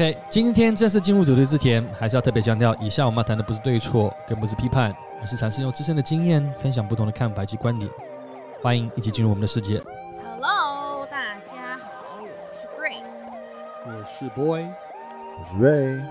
OK，今天正式进入主题之前，还是要特别强调，以下我们要谈的不是对错，更不是批判，而是尝试用自身的经验分享不同的看法及观点。欢迎一起进入我们的世界。Hello，大家好，我是 Grace，我是 Boy，我是 Ray，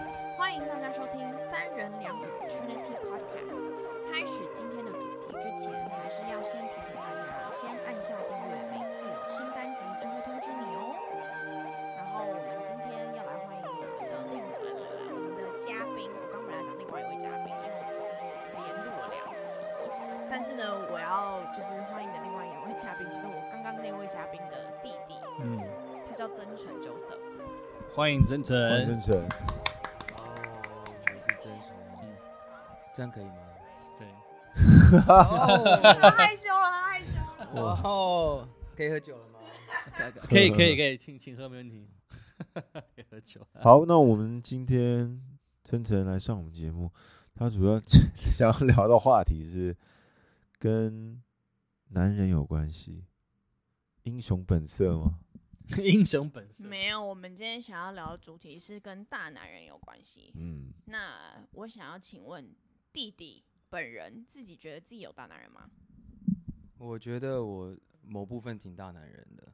欢迎真黄诚。真诚，哦，我是真诚，嗯这样可以吗？对，他害羞了，他害羞了。哇哦，可以喝酒了吗？可以可以可以，请请喝没问题。可以喝酒。好，那我们今天真诚来上我们节目，他主要 想要聊的话题是跟男人有关系，英雄本色吗？英雄本色。没有，我们今天想要聊的主题是跟大男人有关系。嗯，那我想要请问弟弟本人自己觉得自己有大男人吗？我觉得我某部分挺大男人的，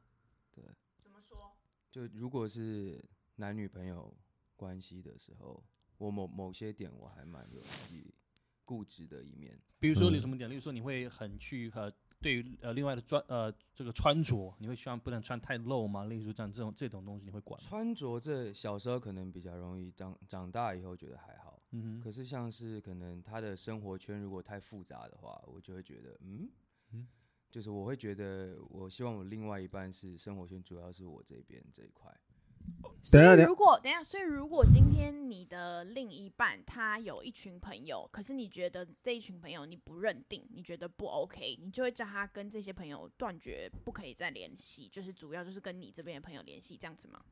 对怎么说？就如果是男女朋友关系的时候，我某某些点我还蛮有自己固执的一面。比如说有嗯什么点？例如说你会很去呃，对于呃另外的穿呃这个穿着，你会希望不能穿太露吗？例如这样这种这种东西你会管吗？穿着这小时候可能比较容易，长长大以后觉得还好。嗯哼，可是像是可能他的生活圈如果太复杂的话，我就会觉得，嗯，嗯就是我会觉得，我希望我另外一半是生活圈主要是我这边这一块。所以等一下如果等一下，所以如果今天你的另一半他有一群朋友，可是你觉得这一群朋友你不认定，你觉得不 OK，你就会叫他跟这些朋友断绝，不可以再联系，就是主要就是跟你这边的朋友联系，这样子吗？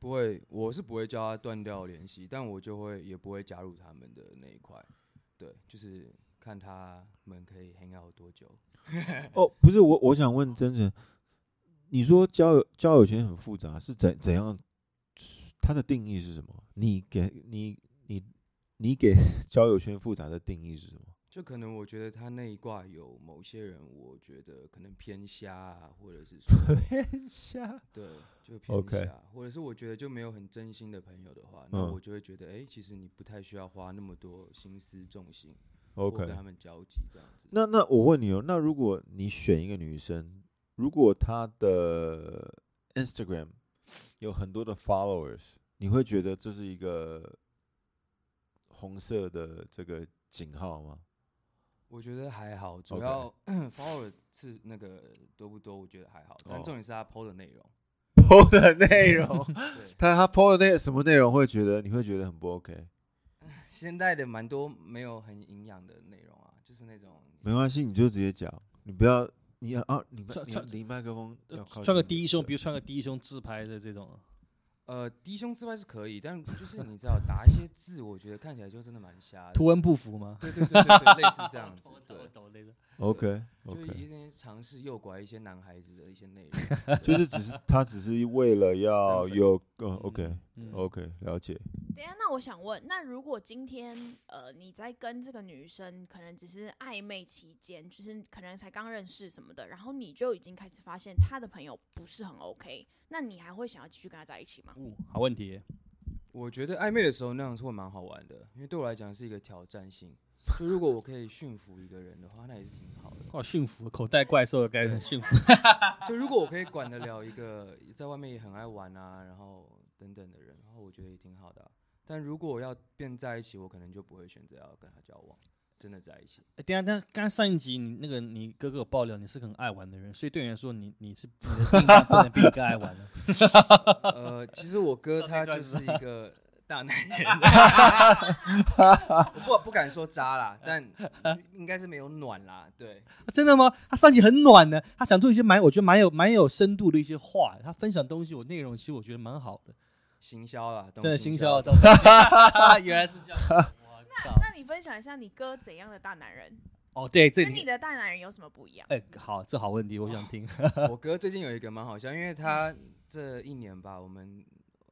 不会，我是不会叫他断掉联系，但我就会也不会加入他们的那一块。对，就是看他们可以 hang out 多久。哦，不是我，我想问真诚，你说交友交友圈很复杂，是怎怎样？它的定义是什么？你给你你你给 交友圈复杂的定义是什么？就可能我觉得他那一卦有某些人，我觉得可能偏瞎啊，或者是说 偏瞎。对，就偏瞎或者是我觉得就没有很真心的朋友的话，那嗯我就会觉得，哎、其实你不太需要花那么多心思重心，或 OK，跟他们交集这样子。那那我问你哦，那如果你选一个女生，如果他的 Instagram 有很多的 followers，你会觉得这是一个红色的这个井号吗？我觉得还好，主要 follower 是那个多不多，我觉得还好，但哦重点是他 PO 的内容。PO 的内容，他他 PO 的那什么内容会觉得你会觉得很不 OK？现在的蛮多没有很营养的内容啊，就是那种没关系，你就直接讲，你不要你要啊，你穿穿离麦克风要靠近穿个低胸，比如穿个低胸自拍的这种，呃低胸自拍是可以，但就是你知道打一些字，我觉得看起来就真的蛮瞎的。图文不符吗？对对对对对，类似这样子 对我，懂那个。OK 就 OK，有点尝试诱拐一些男孩子的一些内容，就是只是他只是为了 要有呃 OK 嗯 OK 了解。等一下，那我想问，那如果今天呃你在跟这个女生可能只是暧昧期间，就是可能才刚认识什么的，然后你就已经开始发现她的朋友不是很 OK，那你还会想要继续跟她在一起吗？哦，好问题。我觉得暧昧的时候那样是会蛮好玩的，因为对我来讲是一个挑战性。就如果我可以驯服一个人的话，那也是挺好的。哦，驯服口袋怪兽的概念，驯服。就如果我可以管得了一个在外面也很爱玩啊，然后等等的人，然后我觉得也挺好的啊、但如果我要变在一起，我可能就不会选择要跟他交往，真的在一起。哎，等一下，但刚刚上一集你那个你哥哥有爆料你是个很爱玩的人，所以对你来说，你你是你的不能比你更爱玩的。呃，其实我哥他就是一个大男人，我 不不敢说渣啦，但应该是没有暖啦。对，真的吗？他上集很暖的，他讲出一些蛮我觉得蛮有蛮有深度的一些话，他分享东西，我内容其实我觉得蛮好的，行销啦，懂真的行行销，原来是这样。那！那你分享一下你哥怎样的大男人，哦，对，这里跟你的大男人有什么不一样？哎，好，这好问题，我想听。我哥最近有一个蛮好笑，因为他这一年吧，我们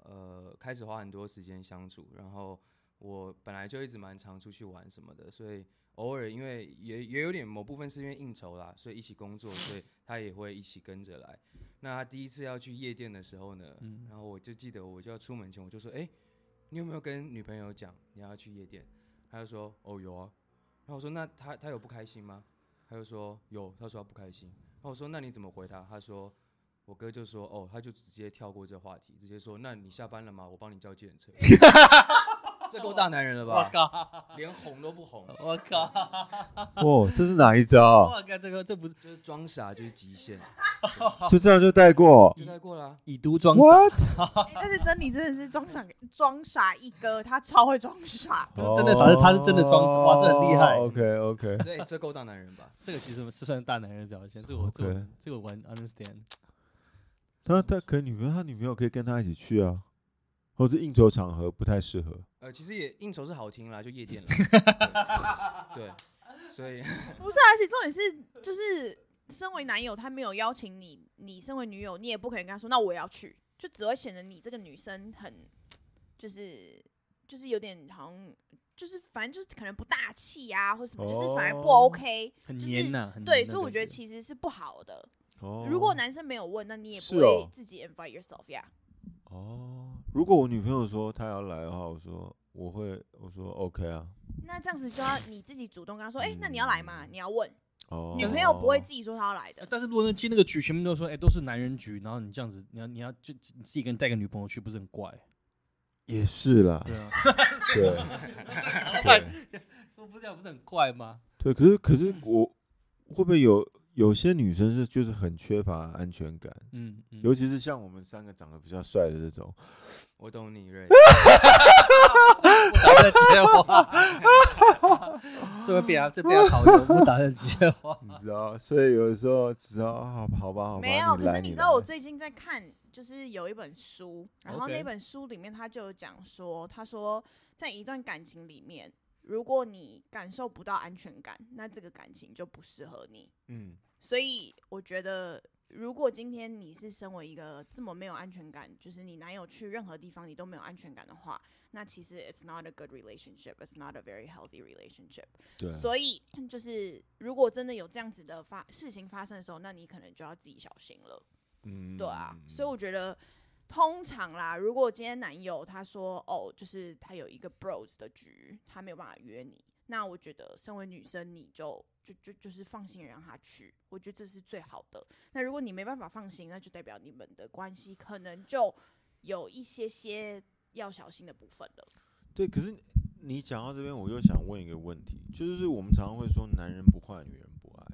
呃开始花很多时间相处，然后我本来就一直蛮常出去玩什么的，所以偶尔因为也也有点某部分是因为应酬啦，所以一起工作，所以他也会一起跟着来。那他第一次要去夜店的时候呢，嗯然后我就记得我就要出门前我就说，哎、你有没有跟女朋友讲你要去夜店？他就说，哦有啊。然后我说那他他有不开心吗？他就说有，他说他不开心。然后我说那你怎么回他？他说我哥就说哦，他就直接跳过这话题，直接说那你下班了吗？我帮你叫计程车。这够大男人了吧？我靠！连哄都不哄，我靠！哇，这是哪一招？我靠！这个这不是就是装傻就是极限，就这样就带过就带过啦。以毒装傻 但是珍妮真的是装傻装傻一哥，他超会装傻。不是真的傻，是他是真的装傻，哇，这很厉害。OK OK，对，这够大男人吧？这个其实是算大男人的表现，这个我这个这个我完 understand。他他可女朋友，他女朋友可以跟他一起去啊，或者应酬场合不太适合。呃，其实也应酬是好听啦，就夜店了。对，对所以 不是啊，而且重点是，就是身为男友，他没有邀请你，你身为女友，你也不可能跟他说，那我也要去，就只会显得你这个女生很，就是就是有点好像，就是反正就是可能不大气啊，或什么，就是反而不哦 OK。很就是黏呐，很对，所以我觉得其实是不好的。哦如果男生没有问，那你也是不会哦自己 invite yourself 呀。哦，如果我女朋友说她要来的话，我说我会，我说 OK 啊。那这样子就要你自己主动跟他说，哎、那你要来吗？你要问，哦，女朋友不会自己说她要来的。但是如果那今天那个局全部都说，哎、都是男人局，然后你这样子，你要你要就你自己一个人带个女朋友去，不是很怪？也是啦，对啊，对 对不是这样不是很怪吗？对，可是可是我会不会有有些女生是就是很缺乏安全感，嗯嗯，尤其是像我们三个长得比较帅的这种，我懂你，瑞。不打算接话，这会被他这被他讨厌，不打算接话。你知道，所以有的时候只要好好吧好吧，没有，可是你知道我最近在看，就是有一本书，然后那本书里面他就有讲说，他说在一段感情里面，如果你感受不到安全感，那这个感情就不适合你。嗯所以我觉得，如果今天你是身为一个这么没有安全感，就是你男友去任何地方你都没有安全感的话，那其实 it's not a good relationship, it's not a very healthy relationship。对，所以就是如果真的有这样子的发事情发生的时候，那你可能就要自己小心了。嗯对啊，所以我觉得通常啦，如果今天男友他说哦，就是他有一个 bros 的局，他没有办法约你，那我觉得身为女生，你就就就就是放心让他去，我觉得这是最好的。那如果你没办法放心，那就代表你们的关系可能就有一些些要小心的部分了。对，可是你讲到这边，我又想问一个问题，就是我们常常会说男人不坏，女人不爱，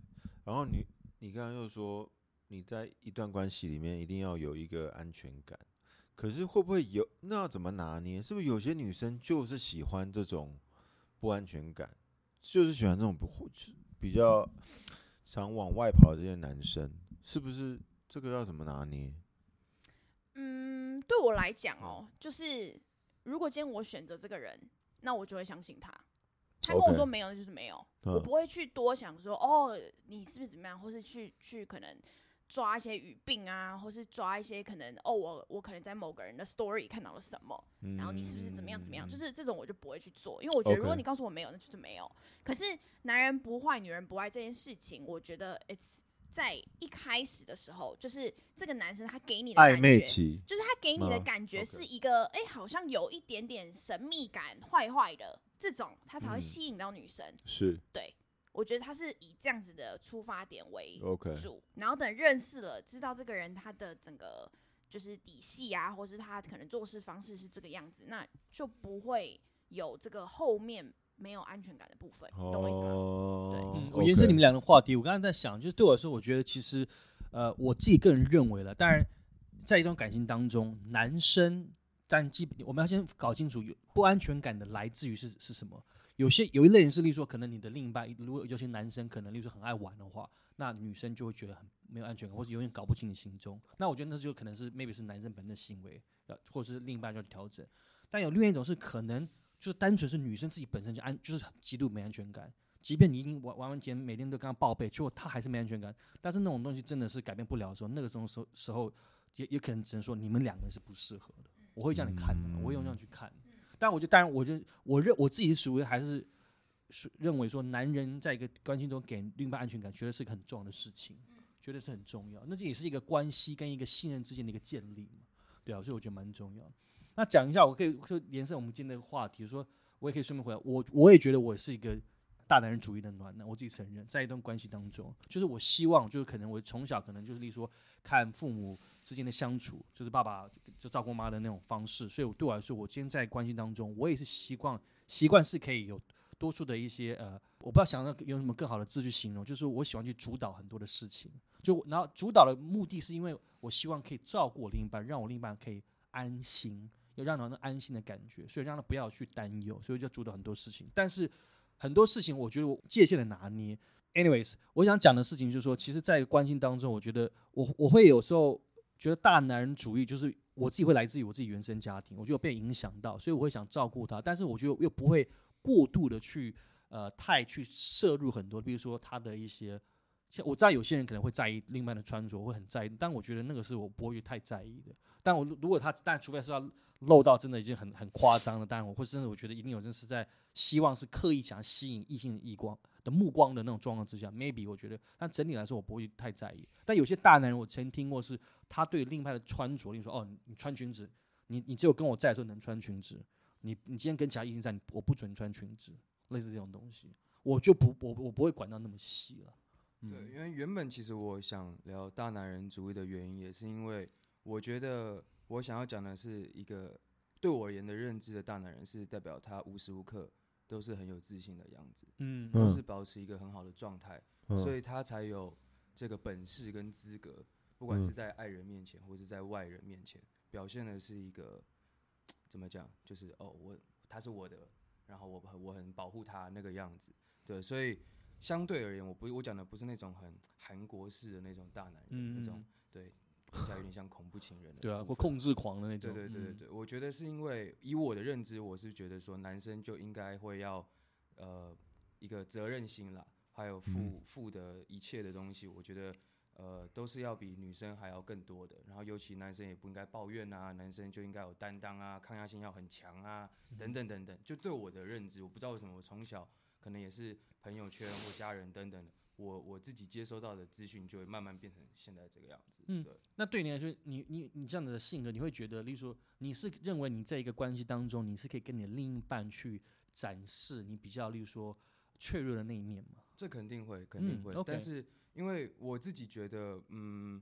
然后你你刚刚又说你在一段关系里面一定要有一个安全感，可是会不会有那要怎么拿捏？是不是有些女生就是喜欢这种不安全感，就是喜欢这种比较想往外跑的这些男生，是不是这个要怎么拿捏？嗯，对我来讲哦，就是如果今天我选择这个人，那我就会相信他。他跟我说没有，那就是没有。我嗯不会去多想说哦，你是不是怎么样，或是去去可能抓一些语病啊，或是抓一些可能哦，我我可能在某个人的 story 看到了什么，然后你是不是怎么样怎么样，就是这种我就不会去做，因为我觉得如果你告诉我没有，那就是没有。可是男人不坏，女人不爱这件事情，我觉得 it's 在一开始的时候，就是这个男生他给你的暧感觉。昧期，就是他给你的感觉是一个，哎、好像有一点点神秘感，坏坏的这种，他才会嗯。吸引到女生。是。对，我觉得他是以这样子的出发点为 OK，主，然后等认识了，知道这个人他的整个就是底细啊，或是他可能做事方式是这个样子，那就不会有这个后面没有安全感的部分，你懂我意思吗？对，嗯，我延伸你们俩的话题，我刚才在想，就是对我来说，我觉得其实，呃，我自己个人认为了，当然，在一段感情当中，男生，但基本我们要先搞清楚有不安全感的来自于是是什么。有些有一类人是，例如说，可能你的另一半，如果有些男生可能，例如说很爱玩的话，那女生就会觉得很没有安全感，或者永远搞不清你心中。那我觉得那就可能是 maybe 是男生本身的行为，呃或者是另一半要去调整。但有另外一种是可能就是单纯是女生自己本身就安，就是极度没安全感。即便你已经完完完全每天都跟他报备，结果他还是没安全感。但是那种东西真的是改变不了的时候，那个时候时候时候也也可能只能说你们两个人是不适合的。我会这样看的，我会用这样去看。但我觉得，当然，我就我认我自己是属于还是是认为说，男人在一个关系中给另一半安全感，绝对是一个很重要的事情，绝对是很重要。那这也是一个关系跟一个信任之间的一个建立嘛，对啊，所以我觉得蛮重要。那讲一下，我可以就延伸我们今天的话题，说我也可以顺便回来，我我也觉得我是一个大男人主义的暖男，我自己承认，在一段关系当中，就是我希望，就是可能我从小可能就是，例如说看父母之间的相处，就是爸爸就照顾妈的那种方式，所以我对我来说，我今天在关系当中，我也是习惯习惯是可以有多数的一些呃，我不知道想要用什么更好的字去形容，就是我喜欢去主导很多的事情，就然后主导的目的是因为我希望可以照顾我另一半，让我另一半可以安心，要让他那安心的感觉，所以让他不要去担忧，所以就主导很多事情。但是很多事情，我觉得我界限的拿捏。Anyways，我想讲的事情就是说，其实，在关心当中，我觉得我我会有时候觉得大男人主义，就是我自己会来自于我自己原生家庭，我觉得被影响到，所以我会想照顾他，但是我觉得又不会过度的去呃太去摄入很多，比如说他的一些。像我知道有些人可能会在意另外的穿着，会很在意，但我觉得那个是我不会太在意的。但我如如果他，但除非是要露到真的已经很很夸张了，当然我会真的我觉得一定有真是在希望是刻意想吸引异性的异光的目光的那种状况之下，maybe 我觉得，但整体来说我不会太在意。但有些大男人我曾听过是，他对另外的穿着，例如说哦，你你穿裙子，你你只有跟我在的时候能穿裙子，你你今天跟其他异性在，你我不准穿裙子，类似这种东西，我就不我我不会管到那么细了。嗯对，因为原本其实我想聊大男人主义的原因，也是因为我觉得我想要讲的是一个对我而言的认知的大男人，是代表他无时无刻都是很有自信的样子，嗯。嗯。都是保持一个很好的状态，嗯。所以他才有这个本事跟资格，不管是嗯。在爱人面前或是在外人面前，表现的是一个怎么讲，就是哦，我他是我的，然后我很我很保护他那个样子，对，所以相对而言，我不我讲的不是那种很韩国式的那种大男人，嗯那种对，听起来有点像恐怖情人的，对啊，或控制狂的那种。对对对对嗯对，我觉得是因为以我的认知，我是觉得说男生就应该会要呃一个责任心啦，还有负嗯负的一切的东西，我觉得呃都是要比女生还要更多的。然后尤其男生也不应该抱怨啊，男生就应该有担当啊，抗压性要很强啊，等等等等。就对我的认知，我不知道为什么我从小可能也是朋友圈或家人等等的，我我自己接收到的资讯就会慢慢变成现在这个样子。嗯对。那对你来说，你你你这样子的性格，你会觉得，例如说，你是认为你在一个关系当中，你是可以跟你的另一半去展示你比较，例如说脆弱的那一面吗？这肯定会，肯定嗯会。但是因为我自己觉得，嗯，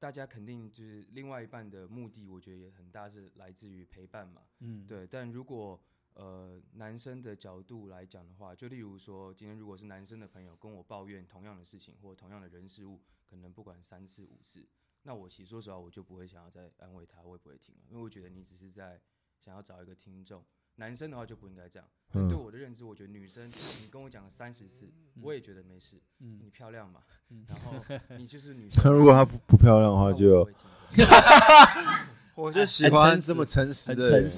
大家肯定就是另外一半的目的，我觉得也很大是来自于陪伴嘛。嗯，对，但如果呃男生的角度来讲的话，就例如说，今天如果是男生的朋友跟我抱怨同样的事情或同样的人事物，可能不管三次五次，那我其实说实话，我就不会想要再安慰他，我也不会听了，因为我觉得你只是在想要找一个听众。男生的话就不应该这样。但对嗯我的认知，我觉得女生你跟我讲了三十次，我也觉得没事。嗯你漂亮嘛，嗯然后你就是女生。如果她不不漂亮的话，就 我就喜欢这么诚实的人。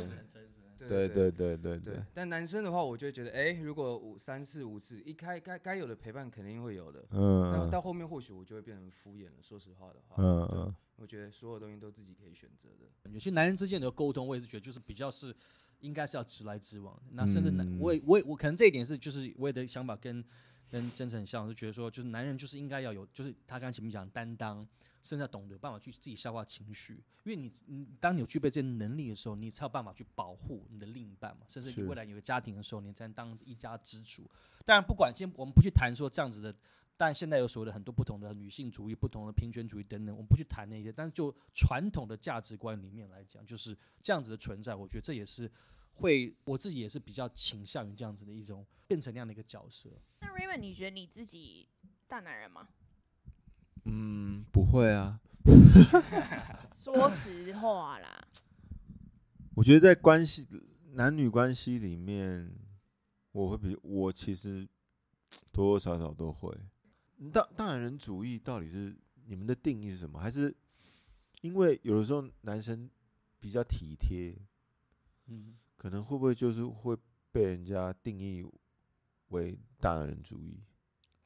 对对对对对。但男生的话，我就会觉得，哎、如果五三四五次，一开该该有的陪伴肯定会有的。嗯。那到后面或许我就会变成敷衍了。说实话的话，嗯嗯，我觉得所有东西都自己可以选择的。有些男人之间的沟通，我也是觉得就是比较是。应该是要直来直往，那甚至男、我也我也我可能这一点是就是我也的想法跟跟真诚很像，就觉得说就是男人就是应该要有，就是他刚才前面讲担当，甚至要懂得办法去自己消化情绪，因为你你当你有具备这些能力的时候，你才有办法去保护你的另一半嘛，甚至你未来有个家庭的时候，你才能当一家之主。当然，不管今天我们不去谈说这样子的。但现在有所谓的很多不同的女性主义、不同的平权主义等等，我们不去谈那些。但是就传统的价值观里面来讲，就是这样子的存在，我觉得这也是会我自己也是比较倾向于这样子的一种变成那样的一个角色。那 Raymond，你觉得你自己大男人吗？嗯，不会啊。说实话啦，我觉得在关系男女关系里面，我会比我其实多多少少都会。大大男人主义到底是你们的定义是什么？还是因为有的时候男生比较体贴，嗯，可能会不会就是会被人家定义为大男人主义？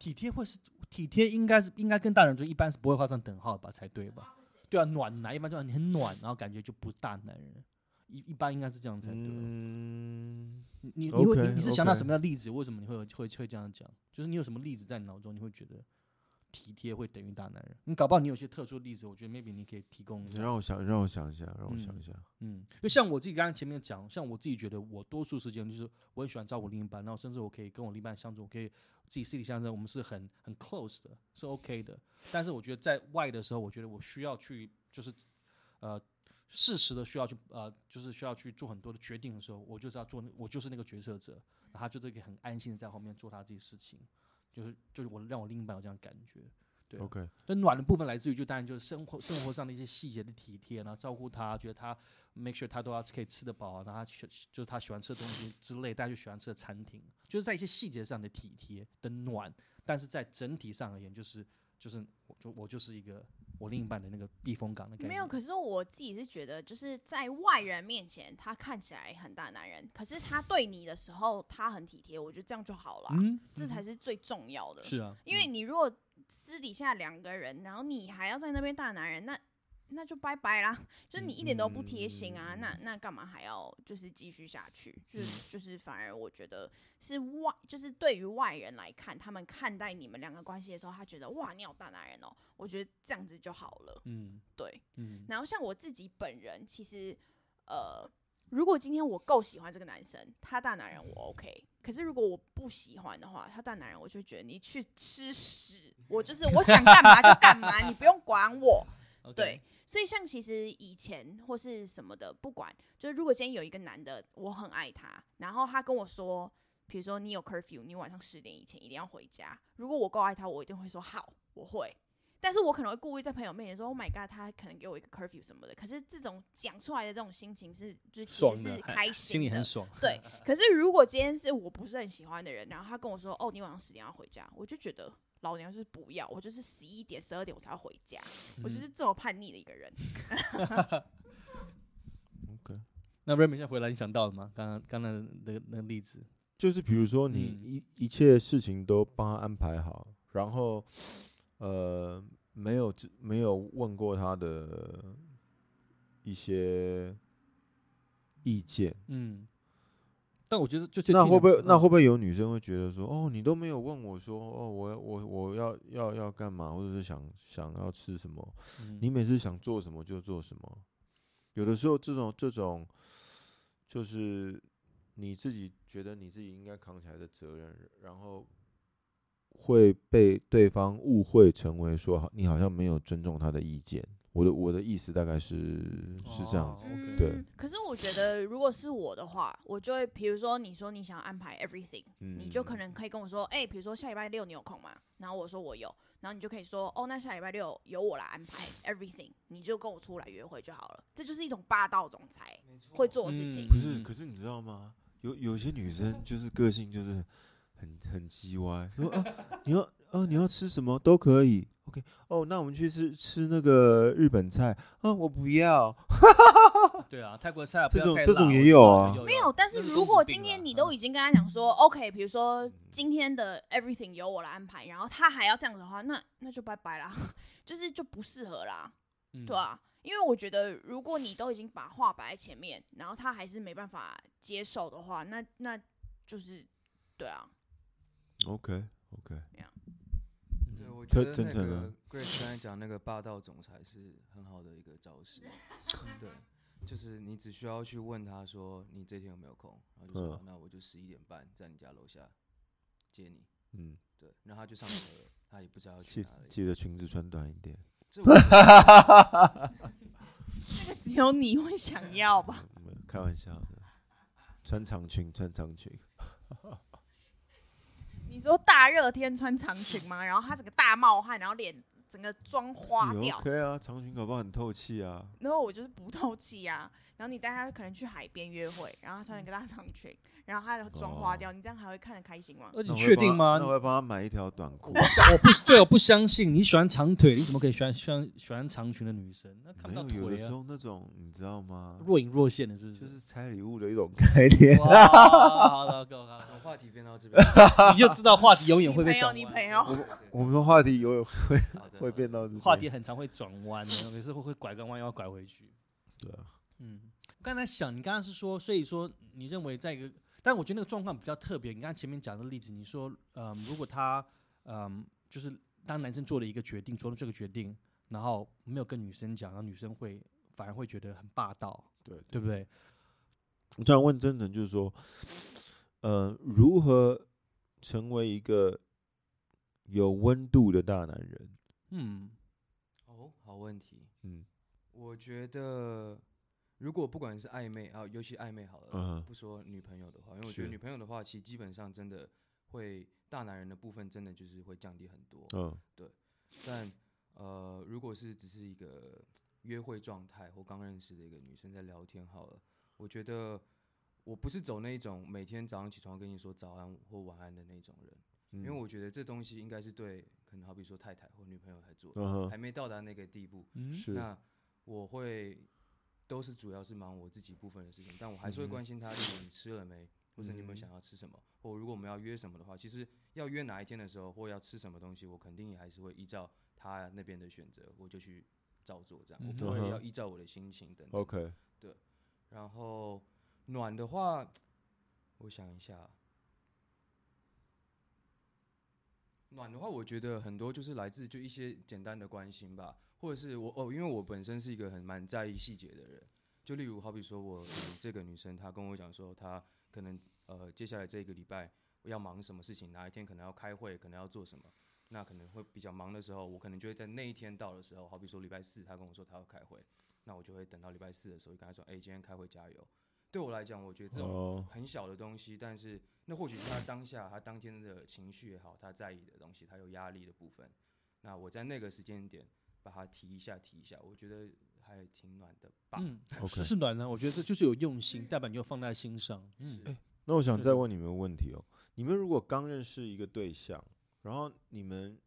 体贴会是体贴，应该是应该跟大人就一般是不会画上等号吧，才对吧？对啊，暖男一般就你很暖，然后感觉就不大男人。一一般应该是这样才对。嗯，你你你会你是想到什么样的例子？为什么你会会会这样讲？就是你有什么例子在你脑中，你会觉得体贴会等于大男人？你搞不好你有些特殊的例子，我觉得 maybe 你可以提供一下。你让我想，让我想一下，让我想嗯一下。嗯，就像我自己刚刚前面讲，像我自己觉得我多数时间就是我很喜欢照顾另一半，然后甚至我可以跟我另一半相处，我可以自己私底下相处，我们是很很 close 的，是 OK 的。但是我觉得在外的时候，我觉得我需要去就是呃适时的需要去呃就是需要去做很多的决定的时候，我就是要做我就是那个决策者，然后他就是可以很安心的在后面做他自己事情，就是就是我让我另一半有这样感觉。对 OK，那暖的部分来自于，就当然就是生活生活上的一些细节的体贴，然后照顾他，觉得他 make sure 他都要可以吃得饱，然后他喜就是他喜欢吃的东西之类，大家就喜欢吃的餐厅，就是在一些细节上的体贴的暖，但是在整体上而言，就是就是我就我就是一个我另一半的那个避风港的感觉。没有，可是我自己是觉得，就是在外人面前，他看起来很大男人，可是他对你的时候，他很体贴，我觉得这样就好了啊，嗯，这才是最重要的。是啊，因为你如果私底下两个人，然后你还要在那边大男人，那那就拜拜啦。就是你一点都不贴心啊，嗯那那干嘛还要就是继续下去？就是就是反而我觉得是外，就是对于外人来看，他们看待你们两个关系的时候，他觉得哇你好大男人哦，我觉得这样子就好了。嗯对，嗯然后像我自己本人，其实呃，如果今天我够喜欢这个男生，他大男人我 OK。可是如果我不喜欢的话，他大男人我就觉得你去吃屎，我就是我想干嘛就干嘛，你不用管我。对，所以像其实以前或是什么的，不管，就是如果今天有一个男的，我很爱他，然后他跟我说，比如说你有 curfew，你晚上十点以前一定要回家。如果我够爱他，我一定会说好，我会。但是我可能会故意在朋友面前说，Oh my god，他可能给我一个 curfew 什么的。可是这种讲出来的这种心情是，就是其实是开心心里很，爽。对。可是如果今天是我不是很喜欢的人，然后他跟我说，哦，你晚上十点要回家，我就觉得老娘就是不要，我就是十一点、十二点我才要回家，我就是这么叛逆的一个人。OK，那 Remy 现在回来，你想到了吗？刚刚刚刚那个那个例子，就是比如说你嗯一、一切事情都帮他安排好，然后呃没有没有问过他的一些意见，嗯。但我觉得就是那会不会那嗯会不会有女生会觉得说，哦，你都没有问我说，哦，我要我我要要要干嘛，或者是想想要吃什么，嗯你每次想做什么就做什么。有的时候这种这种就是你自己觉得你自己应该扛起来的责任，然后会被对方误会成为说你好像没有尊重他的意见。我的我的意思大概是是这样子。对嗯，可是我觉得，如果是我的话，我就会，比如说你说你想要安排 everything，、你就可嗯能可以跟我说，哎、比如说下礼拜六你有空吗？然后我说我有，然后你就可以说，哦，那下礼拜六由我来安排 everything，你就跟我出来约会就好了。这就是一种霸道总裁会做的事情。嗯不是，可是你知道吗？有有些女生就是个性就是很很叽歪，说啊，你要啊你要吃什么都可以，OK，哦，那我们去吃吃那个日本菜啊，我不要，对啊，泰国菜不这种这种也有啊没有，但是如果今天你都已经跟他讲说，OK，比如说今天的 everything 由我来安排，然后他还要这样子的话，那那就拜拜啦，就是就不适合啦。嗯对啊，因为我觉得如果你都已经把话摆在前面，然后他还是没办法接受的话，那那就是对啊，OK OK，对，我可觉得那真啊个 Grace 刚才讲那个霸道总裁是很好的一个招式，对，就是你只需要去问他说你这天有没有空，然后就说、嗯那我就十一点半在你家楼下接你，嗯，对，然后他就上车了，他也不知道要去记哪里。记得裙子穿短一点，这 个只有你会想要吧？没有开玩笑的，穿长裙穿长裙，你说大热天穿长裙吗？然后他整个大冒汗，然后脸整个妆花也掉，OK 啊，长裙搞不好很透气啊，然后我就是不透气啊。然后你带他可能去海边约会，然后他穿一个大长裙，然后他的妆花掉，你这样还会看得开心吗？那你确定吗那？我会帮他买一条短裤我。不相，我不对，我不相 信你喜欢长腿，你怎么可以喜欢喜欢喜欢长裙的女生？那看不到没有，有的腿啊，时候那种你知道吗？若隐若现的，是不？就是是猜礼物的一种概念。哇，好了，够好从话题变到这边，你就知道话题永远会被你朋友，转。你朋友，我们的话题永远会会变到这边话题很常会转弯的，每次会会拐个弯又要拐回去。对啊，嗯，刚刚才想，你刚刚是说，所以说你认为在一个，但我觉得那个状况比较特别。你刚才前面讲的例子，你说，嗯，如果他，嗯，就是当男生做了一个决定，做了这个决定，然后没有跟女生讲，然后女生会反而会觉得很霸道，对对不对？我想问真诚，就是说，呃，如何成为一个有温度的大男人？嗯哦，好问题。嗯我觉得，如果不管是暧昧啊，尤其暧昧好了，嗯。不说女朋友的话，因为我觉得是。女朋友的话，其实基本上真的会大男人的部分，真的就是会降低很多。嗯。但呃，如果是只是一个约会状态或刚认识的一个女生在聊天好了，我觉得我不是走那一种每天早上起床跟你说早安或晚安的那种人，嗯，因为我觉得这东西应该是对可能好比说太太或女朋友才做，嗯哼。还没到达那个地步。那我会都是主要是忙我自己部分的事情，但我还是会关心他，你吃了没，或者你有没有嗯想要吃什么，或如果我们要约什么的话，其实要约哪一天的时候，或要吃什么东西，我肯定也还是会依照他那边的选择，我就去照做，这样我不会要依照我的心情等等。OK，对然后暖的话，我想一下，暖的话，我觉得很多就是来自就一些简单的关心吧，或者是我哦，因为我本身是一个很蛮在意细节的人，就例如好比说我嗯这个女生她跟我讲说，她可能呃接下来这个礼拜要忙什么事情，哪一天可能要开会，可能要做什么。那可能会比较忙的时候，我可能就会在那一天到的时候，好比说礼拜四，她跟我说她要开会，那我就会等到礼拜四的时候，就跟她说，哎、今天开会加油。对我来讲，我觉得这种哦，很小的东西，但是那或许是他当下他当天的情绪也好，他在意的东西，他有压力的部分。那我在那个时间点把它提一下，提一下，我觉得还挺暖的吧。嗯 OK 是是暖的，我觉得这就是有用心，代表你有放在心上。嗯，是那我想再问你们个问题哦，你们如果刚认识一个对象，然后你们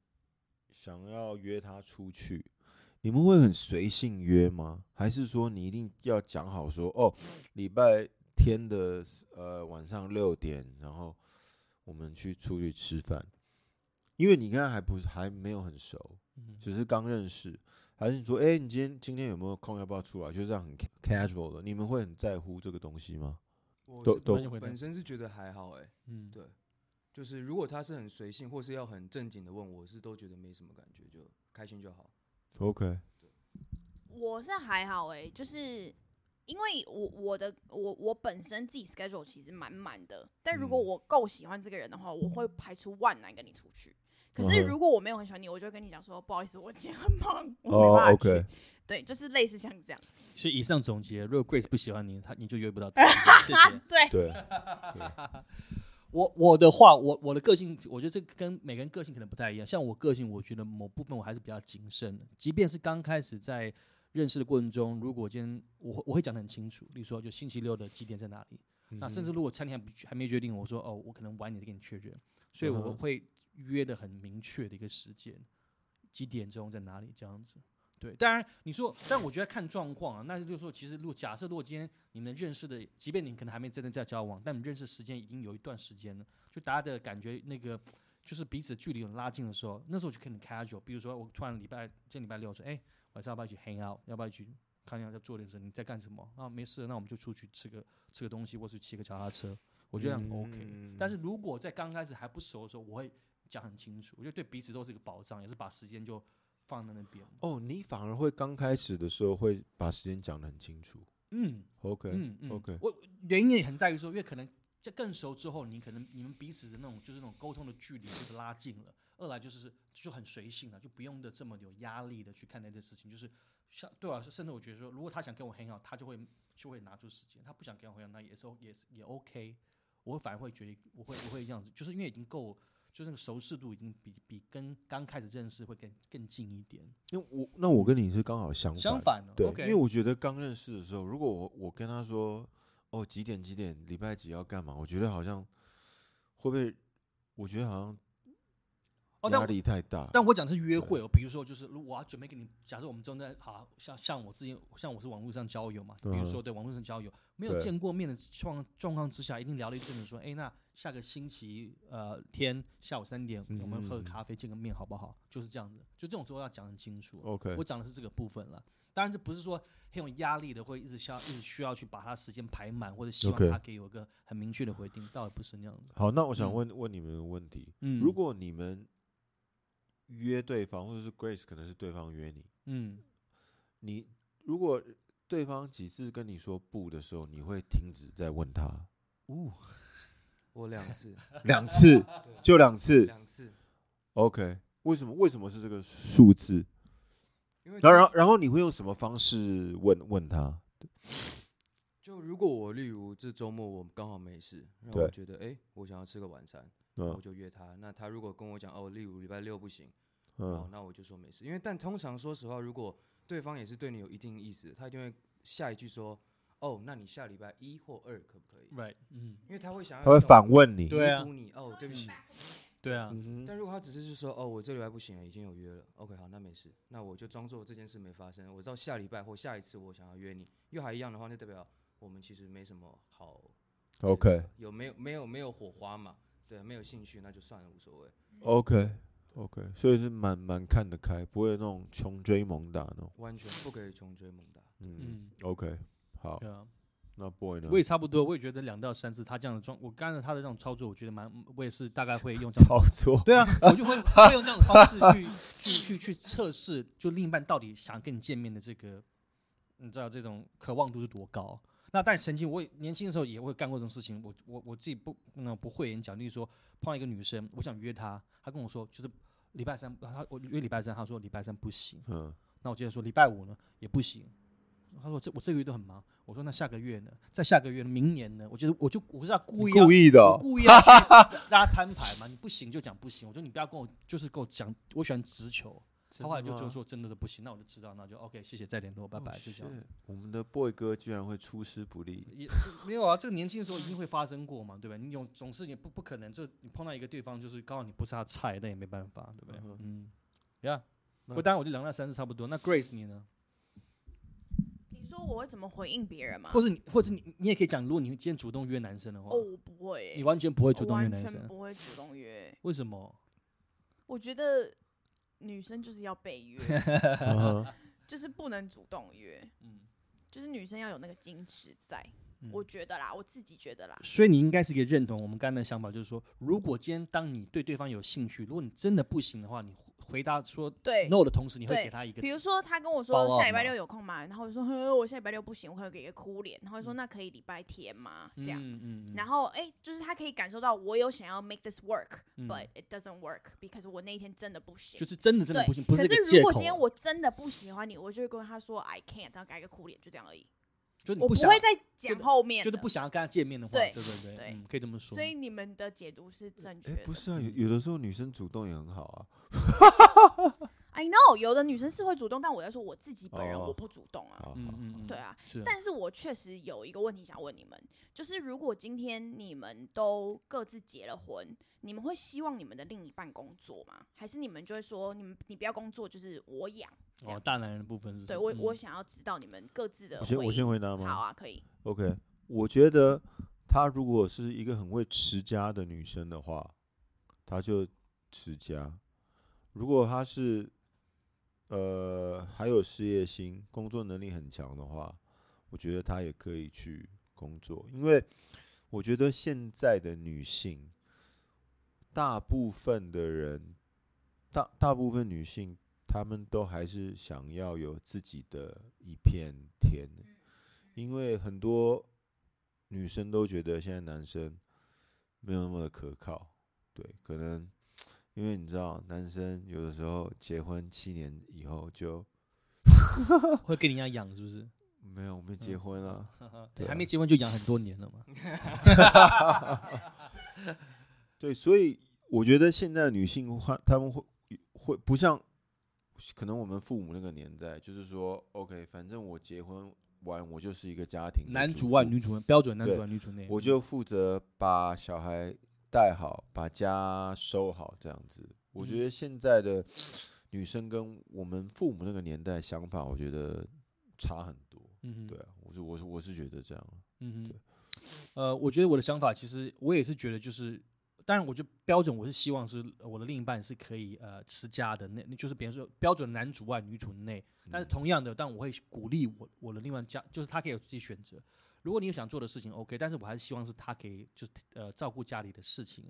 想要约他出去，你们会很随性约吗？还是说你一定要讲好说哦，礼拜天的呃晚上六点，然后我们去出去吃饭？因为你刚才还不是还没有很熟，嗯只是刚认识，还是你说，哎、你今天今天有没有空？要不要出来？就这样很 casual 的，你们会很在乎这个东西吗？都都本身是觉得还好、哎，嗯，对，就是如果他是很随性，或是要很正经的问我，是都觉得没什么感觉，就开心就好。OK，我是还好哎、就是因为我我的我我本身自己 schedule 其实满满的，但如果嗯我够喜欢这个人的话，我会排除万难跟你出去。可是如果我没有很喜欢你，我就会跟你讲说，不好意思，我今天很忙，我没哦办法去。，OK，对，就是类似像这样。所以以上总结，如果 Grace 不喜欢你，他你就约不到他。谢谢。对，对，我我的话，我我的个性，我觉得这跟每个人个性可能不太一样。像我个性，我觉得某部分我还是比较谨慎的，即便是刚开始在认识的过程中，如果今天我我会讲的很清楚，例如说就星期六的几点在哪里，那甚至如果餐厅还不还没决定，我说哦，我可能晚一点再跟你确认，所以我会约的很明确的一个时间，几点钟在哪里这样子。对，当然你说，但我觉得看状况啊，那就是说，其实如果假设如果今天你们认识的，即便你可能还没真的在交往，但你们认识时间已经有一段时间了，就大家的感觉那个就是彼此距离有拉近的时候，那时候就可能 casual。比如说我突然礼拜今天礼拜六说，哎、晚上要不要一起 hang out？要不要一起看一下要做点什么？你在干什么？啊，没事，那我们就出去吃个吃个东西，或是骑个脚踏车，我觉得很 OK。嗯但是如果在刚开始还不熟的时候，我会讲很清楚，我觉得对彼此都是一个保障，也是把时间就放在那边。哦，你反而会刚开始的时候会把时间讲得很清楚。嗯 OK，嗯嗯 OK 我原因也很在于说，因为可能在更熟之后，你可能你们彼此的那种就是那种沟通的距离就是拉近了。二来就是就很随性了，就不用的这么有压力的去看待这事情。就是像对我来说，甚至我觉得说，如果他想跟我很好，他就会就会拿出时间；他不想跟我很好，那也是也是也 OK。我反而会觉得我会我会这样子，就是因为已经够，就那个熟视度已经比比跟刚开始认识会更更近一点。因为我那我跟你是刚好相反，相反的对因为我觉得刚认识的时候，如果我我跟他说哦几点几点礼拜几要干嘛，我觉得好像会不会？我觉得好像哦，但压力太大。但我讲的是约会哦，比如说就是如果我要准备给你，假设我们正在好像像我之前像我是网络上交友嘛，比如说对网络上交友，没有见过面的状状况之下，一定聊了一阵子，说，哎，那下个星期呃天下午三点，我们喝个嗯咖啡见个面好不好？就是这样子，就这种时候要讲很清楚哦。OK，我讲的是这个部分了。当然这不是说很有压力的，会一直需要一直需要去把他时间排满，或者希望他给有一个很明确的回应，倒也不是那样子。好，那我想嗯问、问你们个问题：嗯，如果你们约对方，或者是 Grace 可能是对方约你，嗯，你如果对方几次跟你说不的时候，你会停止再问他？哦，我两次，两次，就两次？两次，，OK？为什么？为什么是这个数字？因为然后，然后，然后你会用什么方式问问他？就如果我例如这周末我刚好没事，然后我觉得哎、诶我想要吃个晚餐，那我嗯就约他。那他如果跟我讲哦，例如礼拜六不行，哦，嗯那我就说没事。因为但通常说实话，如果对方也是对你有一定意思，他一定会下一句说哦，那你下礼拜一或二可不可以？，right，嗯，因为他会想要他会反问你。对啊弥补你哦，对不起。对啊，嗯但如果他只是就说哦，我这礼拜不行了，已经有约了，OK，好，那没事，那我就装作这件事没发生。我到下礼拜或下一次我想要约你，又还一样的话，那代表我们其实没什么好，OK 有没有没有没有火花嘛？对，没有兴趣那就算了，无所谓。OK OK，所以是蛮蛮看得开，不会那种穷追猛打那种。完全不可以穷追猛打。嗯嗯，，OK，好，对啊，那 Boy 呢我？也差不多，我也觉得两到三次他这样的状，我刚才他的这种操作，我觉得蛮，我也是大概会用这样操作，对啊，我就会会用这样的方式去去去去测试，就另一半到底想跟你见面的这个，你知道这种渴望度是多高。那但曾经我也年轻的时候也会干过这种事情，我我我自己不那不会演讲，例如说碰到一个女生，我想约她，她跟我说就是礼拜三，她我约礼拜三，她说礼拜三不行，嗯，那我接着说礼拜五呢也不行，她说这我这个月都很忙，我说那下个月呢，在下个月，明年呢，我觉得我就我是要故意要故意的故意要去 让他摊牌嘛，你不行就讲不行。我说你不要跟我，就是跟我讲，我喜欢直球。他后来就就说真的是不行，那我就知道，那就 OK，谢谢，再联络，拜拜，就这样。Oh, 我们的 Boy 哥居然会出师不利。也没有啊，这个年轻的时候一定会发生过嘛，对吧？你有总是你不不可能，就你碰到一个对方就是刚好你不是他菜，那也没办法，对不对嗯呀，那不，当然我就两到三次差不多。那 Grace 你呢？你说我会怎么回应别人吗？或者你或者你你也可以讲，如果你今天主动约男生的话哦，，我不会欸，你完全不会主我动约完全男生，不会主动约。为什么？我觉得女生就是要被约，就是不能主动约，嗯，就是女生要有那个矜持在。嗯我觉得啦，我自己觉得啦。所以你应该是可以认同我们刚才的想法，就是说，如果今天当你对对方有兴趣，如果你真的不行的话，你回答说对 no 的同时，你会给他一个比如说他跟我说下礼拜六有空吗？然后我就说呵，我下礼拜六不行，我可能给一个哭脸，然后说那可以礼拜天吗？这样。嗯嗯，然后哎、就是他可以感受到我有想要 make this work，but、嗯 it doesn't work because 我那一天真的不行。就是真的真的，不行，不可一个借口啊是如果今天我真的不喜欢你，我就会跟他说 I can't，然后改一个哭脸，就这样而已。我不就你想会再讲后面。就是不想要跟他见面的话，对对对对，嗯，可以这么说。所以你们的解读是正确哎，的。不是啊，有有的时候女生主动也很好啊。I know，有的女生是会主动，但我在说我自己本人哦我不主动啊。好好嗯嗯嗯，对啊，是，但是我确实有一个问题想问你们，就是如果今天你们都各自结了婚，你们会希望你们的另一半工作吗？还是你们就会说你们你不要工作，就是我养？这哦，样大男人的部分是不是，对我我嗯想要知道你们各自的我先我先回回答吗？好啊，可以。OK，我觉得她如果是一个很会持家的女生的话，她就持家；如果她是呃还有事业心、工作能力很强的话，我觉得她也可以去工作，因为我觉得现在的女性，大部分的人，大大部分女性，她们都还是想要有自己的一片天。因为很多女生都觉得现在男生没有那么的可靠，对，可能因为你知道，男生有的时候结婚七年以后就 会跟你一样养，是不是？没有我没结嗯婚啊，对对，还啊没结婚就养很多年了嘛。对，所以我觉得现在的女性会，她们会会不像可能我们父母那个年代，就是说，OK，反正我结婚完我就是一个家庭的男主外女主内，标准男主对外女主内。我就负责把小孩带好，把家收好，这样子。我觉嗯得现在的女生跟我们父母那个年代想法，我觉得差很多。嗯对啊，我是我是我是觉得这样。嗯对，呃，我觉得我的想法其实我也是觉得，就是当然，我觉得标准我是希望是呃我的另一半是可以呃持家的，那那就是比如说标准男主外女主内。但是同样的，但我会鼓励我我的另外家，就是他可以有自己选择。如果你有想做的事情，OK，但是我还是希望是他可以就是呃照顾家里的事情。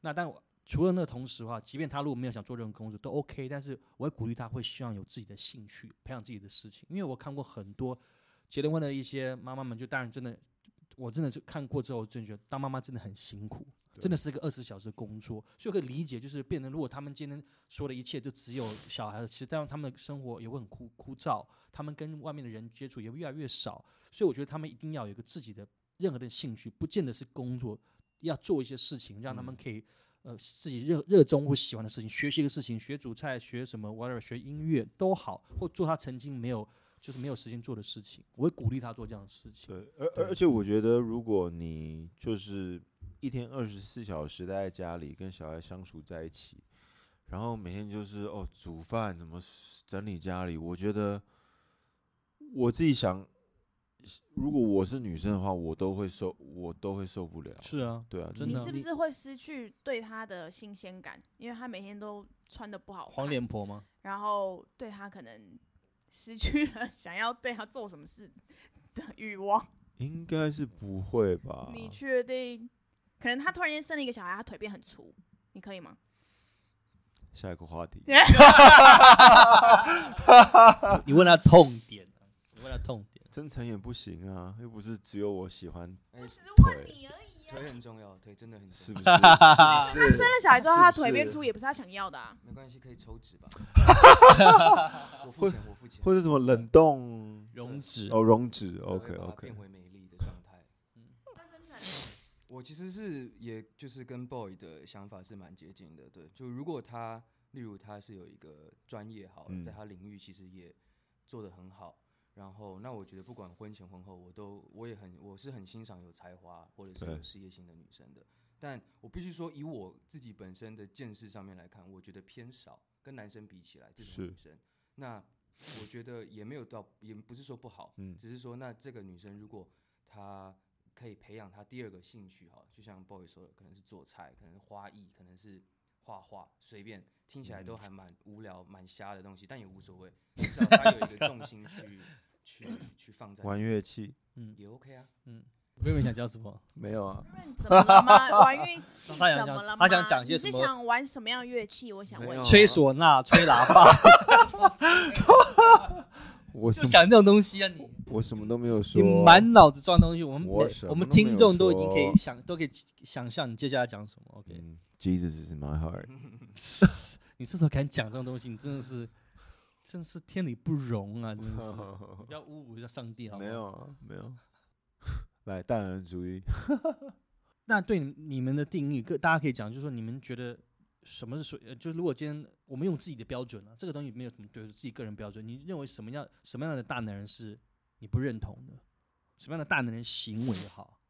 那但我除了那个同时的话，即便他如果没有想做任何工作都 OK，但是我会鼓励他会希望有自己的兴趣，培养自己的事情。因为我看过很多结了婚的一些妈妈们，就当然真的，我真的是看过之后，真的觉得当妈妈真的很辛苦。真的是个二十小时工作，所以可以理解，就是变成如果他们今天说的一切就只有小孩子，其实这样他们的生活也会很枯枯燥，他们跟外面的人接触也会越来越少。所以我觉得他们一定要有一个自己的任何的兴趣，不见得是工作，要做一些事情，让他们可以呃自己热热衷或喜欢的事情，学习一个事情，学煮菜，学什么 whatever，学音乐都好，或做他曾经没有就是没有时间做的事情，我会鼓励他做这样的事情。对，而而且我觉得，如果你就是一天二十四小时待在家里，跟小孩相处在一起，然后每天就是哦煮饭，怎么整理家里，我觉得我自己想，如果我是女生的话，我都会受，我都会受不了。是啊，对啊，真的你是不是会失去对他的新鲜感？因为他每天都穿的不好看，黄脸婆吗？然后对他可能失去了 想要对他做什么事的欲望。应该是不会吧？你确定？可能他突然间生了一个小孩，他腿变很粗，你可以吗？下一个话题，你问他痛点啊，你问他痛点。真诚也不行啊，又不是只有我喜欢，哎只是问你而已啊。腿很重要，腿真的很重是不要。是？是不是？生了小孩之后，他是不是腿变粗，也不是他想要的啊。没关系，可以抽脂吧。我付钱，我付钱。或者什么冷冻溶脂哦，溶脂 OK OK 变回美丽的状态。我其实是，也就是跟 boy 的想法是蛮接近的，对。就如果他，例如他是有一个专业好在他领域其实也做得很好，然后那我觉得不管婚前婚后，我都我也很我是很欣赏有才华或者是有事业心的女生的。但我必须说，以我自己本身的见识上面来看，我觉得偏少，跟男生比起来，这种女生，那我觉得也没有到，也不是说不好，嗯只是说那这个女生如果她可以培养她第二个兴趣，哈，就像 boy 说的，可能是做菜，可能是花艺，可能是画画，随便听起来都还蛮无聊、蛮瞎的东西，但也无所谓，至少她有一个重心去去去放在，玩乐器嗯也 OK 啊。瑞文想讲什么？没有啊？你怎么了吗？玩乐 器他想讲怎么了吗？他想讲些什么你是想玩什么样乐器？我想问吹唢呐、吹喇叭，我什么就想这种东西啊你！我什么都没有说你，满脑子装东西，我们我我们听众都已经可以想，都可以想象你接下来讲什么。OK，嗯，Jesus is my heart，你这时候敢讲这种东西，你真的是，真是天理不容啊！真的是，不要侮辱一下上帝好吗？没。有啊，没有。来，大男人主义，那对你你们的定义，各大家可以讲，就是说你们觉得什么是属，呃就是如果今天我们用自己的标准啊，这个东西没有什么对，自己个人标准，你认为什么样什么样的大男人是你不认同的？什么样的大男人行为好，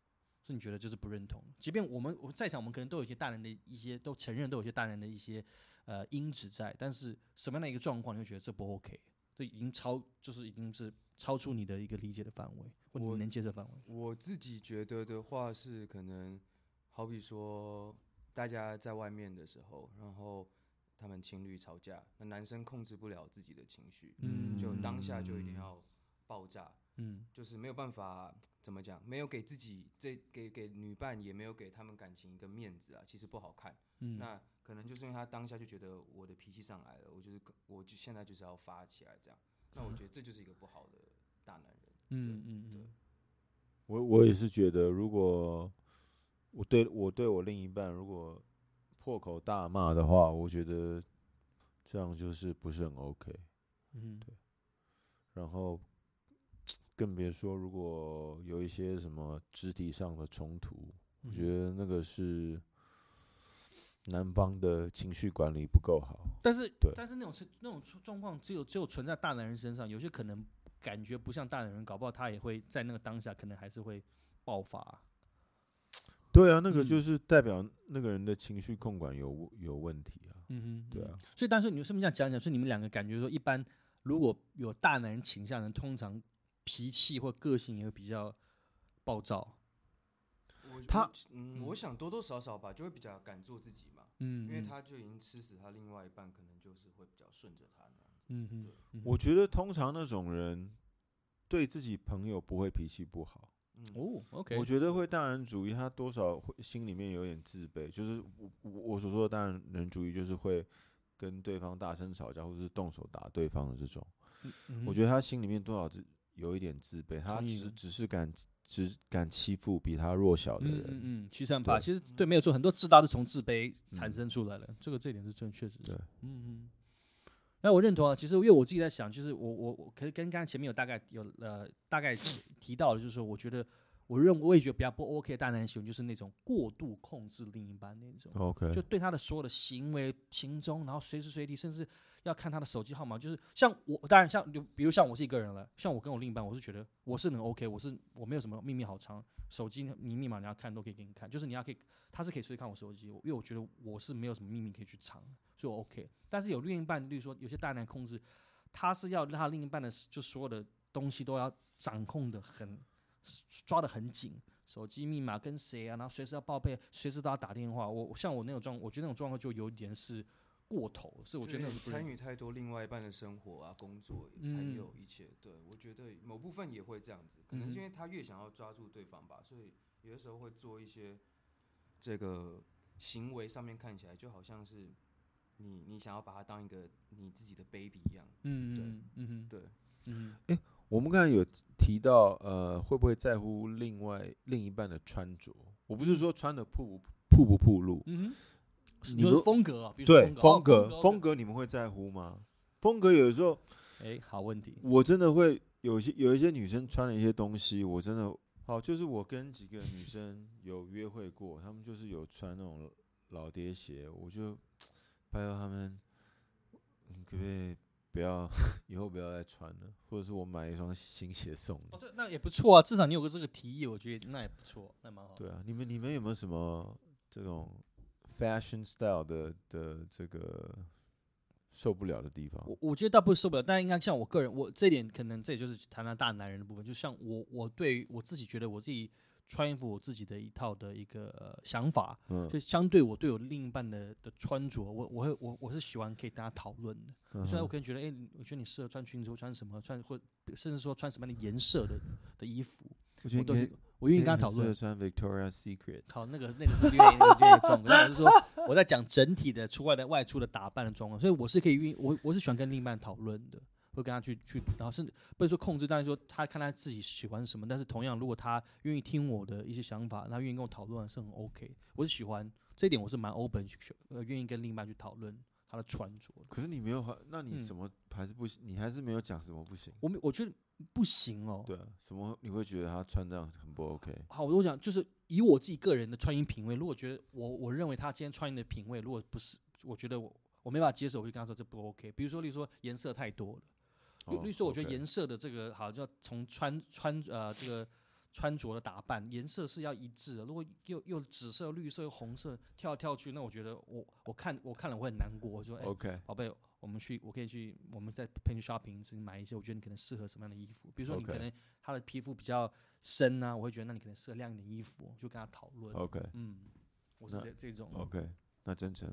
是你觉得就是不认同？即便我们我在场，我们可能都有一些大人的一些都承认，都有一些大人的一些呃因子在，但是什么样的一个状况，你会觉得这不 OK？这已经超，就是已经是超出你的一个理解的范围，或者你我能接受范围。我自己觉得的话是，可能好比说大家在外面的时候，然后他们情侣吵架，那男生控制不了自己的情绪，嗯就当下就一定要爆炸，嗯就是没有办法怎么讲，没有给自己这给给女伴，也没有给他们感情一个面子啊，其实不好看。嗯，那可能就是因为他当下就觉得我的脾气上来了，我就是我就现在就是要发起来这样，那我觉得这就是一个不好的大男人。嗯嗯对嗯。我我也是觉得，如果我对我对我另一半如果破口大骂的话，我觉得这样就是不是很 OK。嗯，对然后更别说如果有一些什么肢体上的冲突，我觉得那个是男方的情绪管理不够好。但是对但是那种是那种状状况只有只有存在大男人身上，有些可能感觉不像大男人，搞不好他也会在那个当下可能还是会爆发。对啊，那个就嗯是代表那个人的情绪控管有有问题啊。嗯哼，对啊，所以但是你们是不是这样讲讲？所以你们两个感觉说，一般如果有大男人倾向的人，通常脾气或个性也会比较暴躁。他嗯，我想多多少少吧，就会比较敢做自己嘛，嗯，因为嗯他就已经吃死他另外一半，可能就是会比较顺着他那样子。嗯嗯对，嗯。我觉得通常那种人对自己朋友不会脾气不好，嗯，哦，OK，我觉得会大人主义，他多少会心里面有点自卑，就是我我我所说的大人主义，就是会跟对方大声吵架，或者是动手打对方的这种。我觉得得他心里面多少是有一点自卑，他只只是敢只敢欺负比他弱小的嗯人。嗯嗯，欺善怕，其实对没有错，很多自大是从自卑产嗯生出来的，这个这点是真确实对，嗯嗯。那我认同啊，其实因为我自己在想，就是我我我，可是跟刚刚前面有大概有呃大概提到的，就是说，我觉得我认我也觉得比较不 OK 的大男人行为，就是那种过度控制另一半那种。OK，就对他的所有的行为、行踪，然后随时随地，甚至要看他的手机号码，就是像我，当然像比如比如像我是一个人了，像我跟我另一半，我是觉得我是能 OK，我是我没有什么秘密好藏，手机你密码你要看都可以给你看，就是你要可以，他是可以随时看我手机，因为我觉得我是没有什么秘密可以去藏，所以我 OK。但是有另一半，例如说有些大男控制，他是要让他另一半的就所有的东西都要掌控的很抓得很紧，手机密码跟谁啊，然后随时要报备，随时都要打电话。我像我那种状，我觉得那种状况就有点是过头，所以我觉得参与太多另外一半的生活啊、工作、嗯朋友一切，对我觉得某部分也会这样子，可能是因嗯为他越想要抓住对方吧，所以有的时候会做一些这个行为上面看起来就好像是你你想要把他当一个你自己的 baby 一样，嗯对嗯嗯对，嗯我们刚才有提到，呃，会不会在乎另外另一半的穿着？我不是说穿的暴不暴不铺路，嗯哼，你说你如风格啊，比如说对风风格格风格你们会在乎吗？风格有的时候哎，好问题，我真的会有一些有一些女生穿了一些东西，我真的好，就是我跟几个女生有约会过，她们就是有穿那种老爹鞋，我就 拜托她们，你可不可以不要以后不要再穿了，或者是我买一双新鞋送你哦，。对那也不错啊，至少你有个这个提议，我觉得那也不错，那蛮好。对啊，你们你们有没有什么这种 fashion style 的的这个受不了的地方？我我觉得倒不是受不了，但应该像我个人，我这点可能这也就是谈谈大男人的部分。就像我，我对我自己觉得我自己穿衣服，我自己的一套的一个、呃、想法，嗯就相对我对我另一半的的穿着，我我会我我是喜欢可以大家讨论的。嗯虽然我哼可能觉得，哎、我觉得你适合穿裙子，或穿什么，穿或甚至说穿什么样的颜色的的衣服，我觉得我都我愿意跟他讨论。穿 Victoria Secret。好，那个那个是略那个略重，但我是说我在讲整体的出外的外出的打扮的状况，所以我是可以愿意，我我是喜欢跟另一半讨论的，会跟他去去，然后甚至不是说控制，但是说他看他自己喜欢什么，但是同样如果他愿意听我的一些想法，他愿意跟我讨论是很 OK，我是喜欢这一点，我是蛮 open 去呃愿意跟另一半去讨论他的穿着的。可是你没有，那你嗯什么还是不行？你还是没有讲什么不行？我没我觉得不行哦，对啊，什么你会觉得他穿这样很不 OK？好，我讲就是以我自己个人的穿衣品味，如果觉得我我认为他今天穿衣的品味，如果不是，我觉得我我没办法接受，我就跟他说这不 OK。比如说，例如说颜色太多了，例哦例如说我觉得颜色的这个好，就要从穿穿呃这个穿着的打扮颜色是要一致的。如果又又紫色、绿色、又红色跳来跳去，那我觉得我我看我看了我会很难过。我说哎，OK 宝贝，我们去，我可以去，我们再陪你去 shopping 一次，买一些我觉得你可能适合什么样的衣服。比如说你可能他的皮肤比较深啊，我会觉得那你可能适合亮一点衣服，就跟他讨论。OK 嗯，我是那这这种。OK，那真诚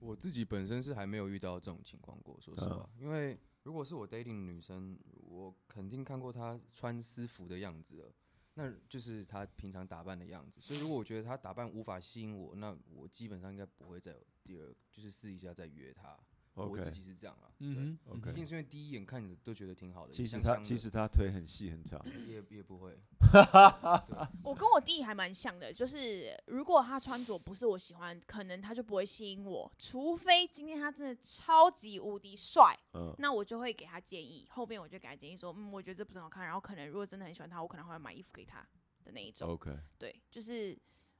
我自己本身是还没有遇到这种情况过，说实嗯话，因为如果是我 dating 女生，我肯定看过她穿私服的样子了，那就是她平常打扮的样子。所以如果我觉得她打扮无法吸引我，那我基本上应该不会再有第二，就是试一下再约她。我自己是这样啊，嗯一定是因为第一眼看着都觉得挺好的。其实他其实他腿很细很长，也也不会，我跟我弟还蛮像的，就是如果他穿着不是我喜欢，可能他就不会吸引我，除非今天他真的超级无敌帅，嗯那我就会给他建议。后面我就给他建议说，嗯，我觉得这不是很好看，然后可能如果真的很喜欢他，我可能会买衣服给他的那一种。，OK，对，就是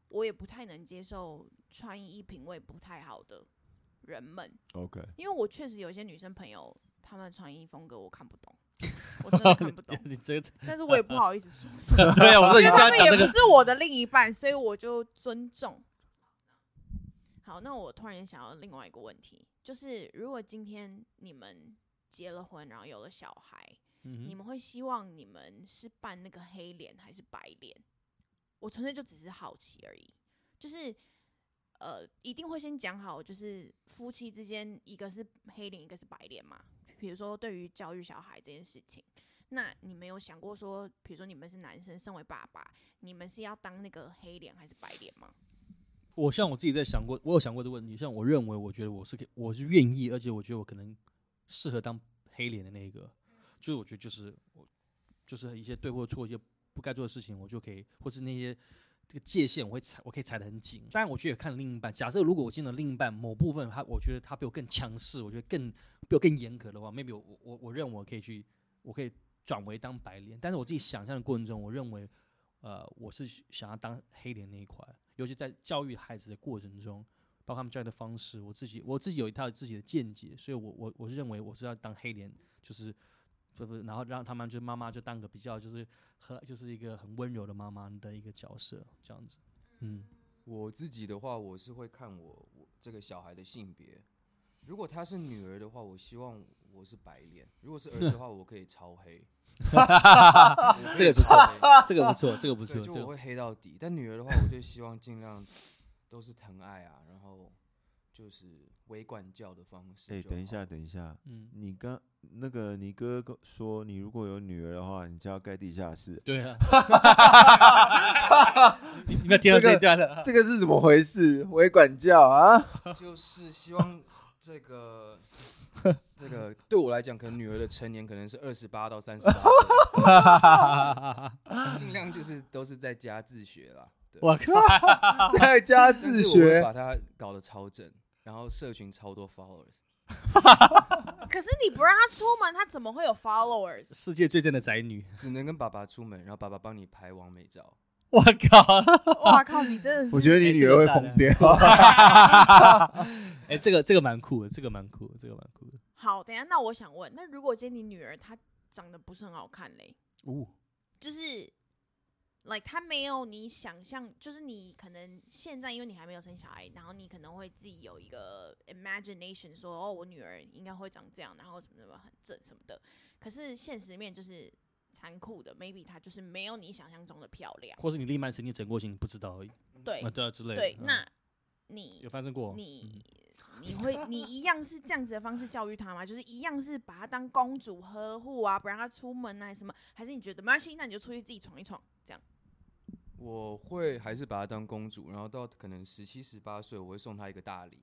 我也不太能接受穿衣品味不太好的人们，OK，因为我确实有一些女生朋友，她们穿衣风格我看不懂，我真的看不懂，你这个但是我也不好意思说什么。对啊，我说你因为他们也不这样讲这个，是我的另一半，所以我就尊重。好，那我突然间想到另外一个问题，就是如果今天你们结了婚，然后有了小孩，嗯你们会希望你们是扮那个黑脸还是白脸？我纯粹就只是好奇而已，就是呃，一定会先讲好，就是夫妻之间一个是黑脸，一个是白脸嘛。比如说对于教育小孩这件事情，那你们有想过说，比如说你们是男生，身为爸爸，你们是要当那个黑脸还是白脸吗？我像我自己在想过，我有想过这个问题。像我认为，我觉得我是我是愿意，而且我觉得我可能适合当黑脸的那一个。就是我觉得就是我就是一些对或错，一些不该做的事情，我就可以，或是那些这个界限，我会踩，我可以踩得很紧。当然，我觉也看另一半。假设如果我见到另一半某部分他，我觉得他比我更强势，我觉得更比我更严格的话，maybe 我我我认为我可以去，我可以转为当白脸。但是我自己想象的过程中，我认为，呃，我是想要当黑脸那一块。尤其在教育孩子的过程中，包括他们教育的方式，我自己我自己有一套自己的见解，所以我我我认为我是要当黑脸，就是不是，然后让他们就妈妈就当个比较就是和就是一个很温柔的妈妈的一个角色这样子，嗯，我自己的话，我是会看我我这个小孩的性别。如果她是女儿的话，我希望我是白脸；如果是儿子的话，我可以超黑。这个不错，这个不错，这个不错，就我会黑到底。但女儿的话，我就希望尽量都是疼爱啊，然后就是微管教的方式。哎，等一下，等一下，嗯，你刚那个你哥哥说，你如果有女儿的话，你就要盖地下室。对啊，你你听到这段了？这个是怎么回事？微管教啊？就是希望这个。这个对我来讲，可能女儿的成年可能是二十八到三十尽量就是都是在家自学啦。我靠，在家自学，把它搞得超正，然后社群超多 followers。可是你不让他出门，他怎么会有 followers？世界最正的宅女，只能跟爸爸出门，然后爸爸帮你拍完美照。我靠！我靠！你真的是，我觉得你女儿会疯掉。哎，这个这个蛮酷的，这个蛮酷的，这个蛮酷的。好，等下，那我想问，那如果今天你女儿她长得不是很好看嘞？哦，就是，like 他没有你想象，就是你可能现在因为你还没有生小孩，然后你可能会自己有一个 imagination，说哦，我女儿应该会长这样，然后什么什么很正什么的。可是现实面就是。残酷的，maybe 她就是没有你想象中的漂亮，或是你另外神经整过型，你不知道而已。对啊，对啊之类的。对，那你有发生过？你 你会你一样是这样子的方式教育她吗？就是一样是把她当公主呵护啊，不让她出门啊什么？还是你觉得没关系，那你就出去自己闯一闯这样？我会还是把她当公主，然后到可能十七十八岁，我会送她一个大礼，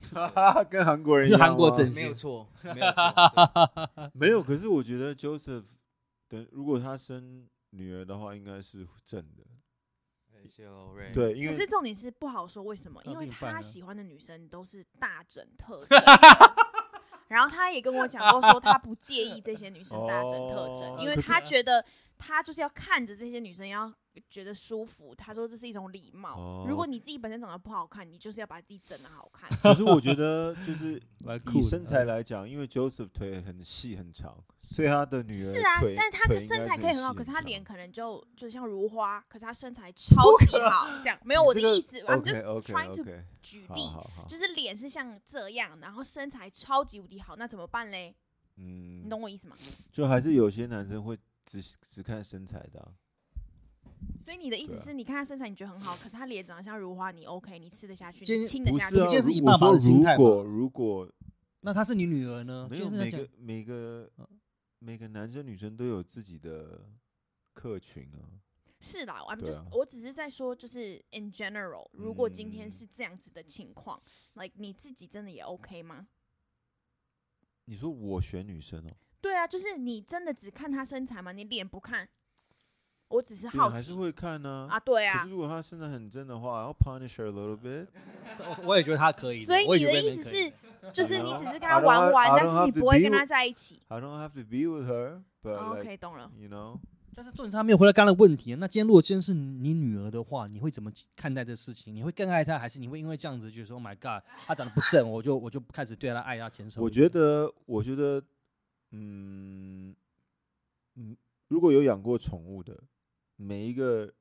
跟韩国人一样，韩国整 没有错，没有错，没有。可是我觉得 Joseph。等，如果他生女儿的话，应该是正的。对，因为可是重点是不好说为什么，因为他喜欢的女生都是大整特 整。然后他也跟我讲过，说他不介意这些女生大整特整，因为他觉得他就是要看着这些女生要。觉得舒服，他说这是一种礼貌。如果你自己本身长得不好看，你就是要把自己整的好看。可是我觉得，就是 以身材来讲，因为 Joseph 腿很细很长，所以他的女儿是啊，但是他的身材可以很好，可是他脸可能就就像如花，可是他身材超级好，这样 没有我的意思。I'm just trying to 举例，就是脸是像这样，然后身材超级无敌好，那怎么办嘞？嗯，你懂我意思吗？就还是有些男生会只只看身材的。所以你的意思是你看他身材你觉得很好，可是他脸长得像如花，你 OK？你吃得下去，你亲得下去？不是以爸爸的心态如果如果那她是你女儿呢？没有每个每个每个男生女生都有自己的客群啊。是啦，我就是我只是在说，就是 in general，如果今天是这样子的情况，like 你自己真的也 OK 吗？你说我选女生哦？对啊，就是你真的只看她身材吗？你脸不看？我只是好奇，还是会看呢啊，对啊。可是如果他现在很正的话，要 punish her a little bit。我也觉得他可以。所以你的意思是，就是你只是跟他玩玩，但是你不会跟他在一起。I don't have to be with her, but OK，懂了。You know，但是重点他没有回答刚刚的问题。那今天如果今天是你女儿的话，你会怎么看待这事情？你会更爱她，还是你会因为这样子觉得说，Oh my God，她长得不正，我就我就开始对她爱她减少？我觉得，我觉得，嗯嗯，如果有养过宠物的。每一个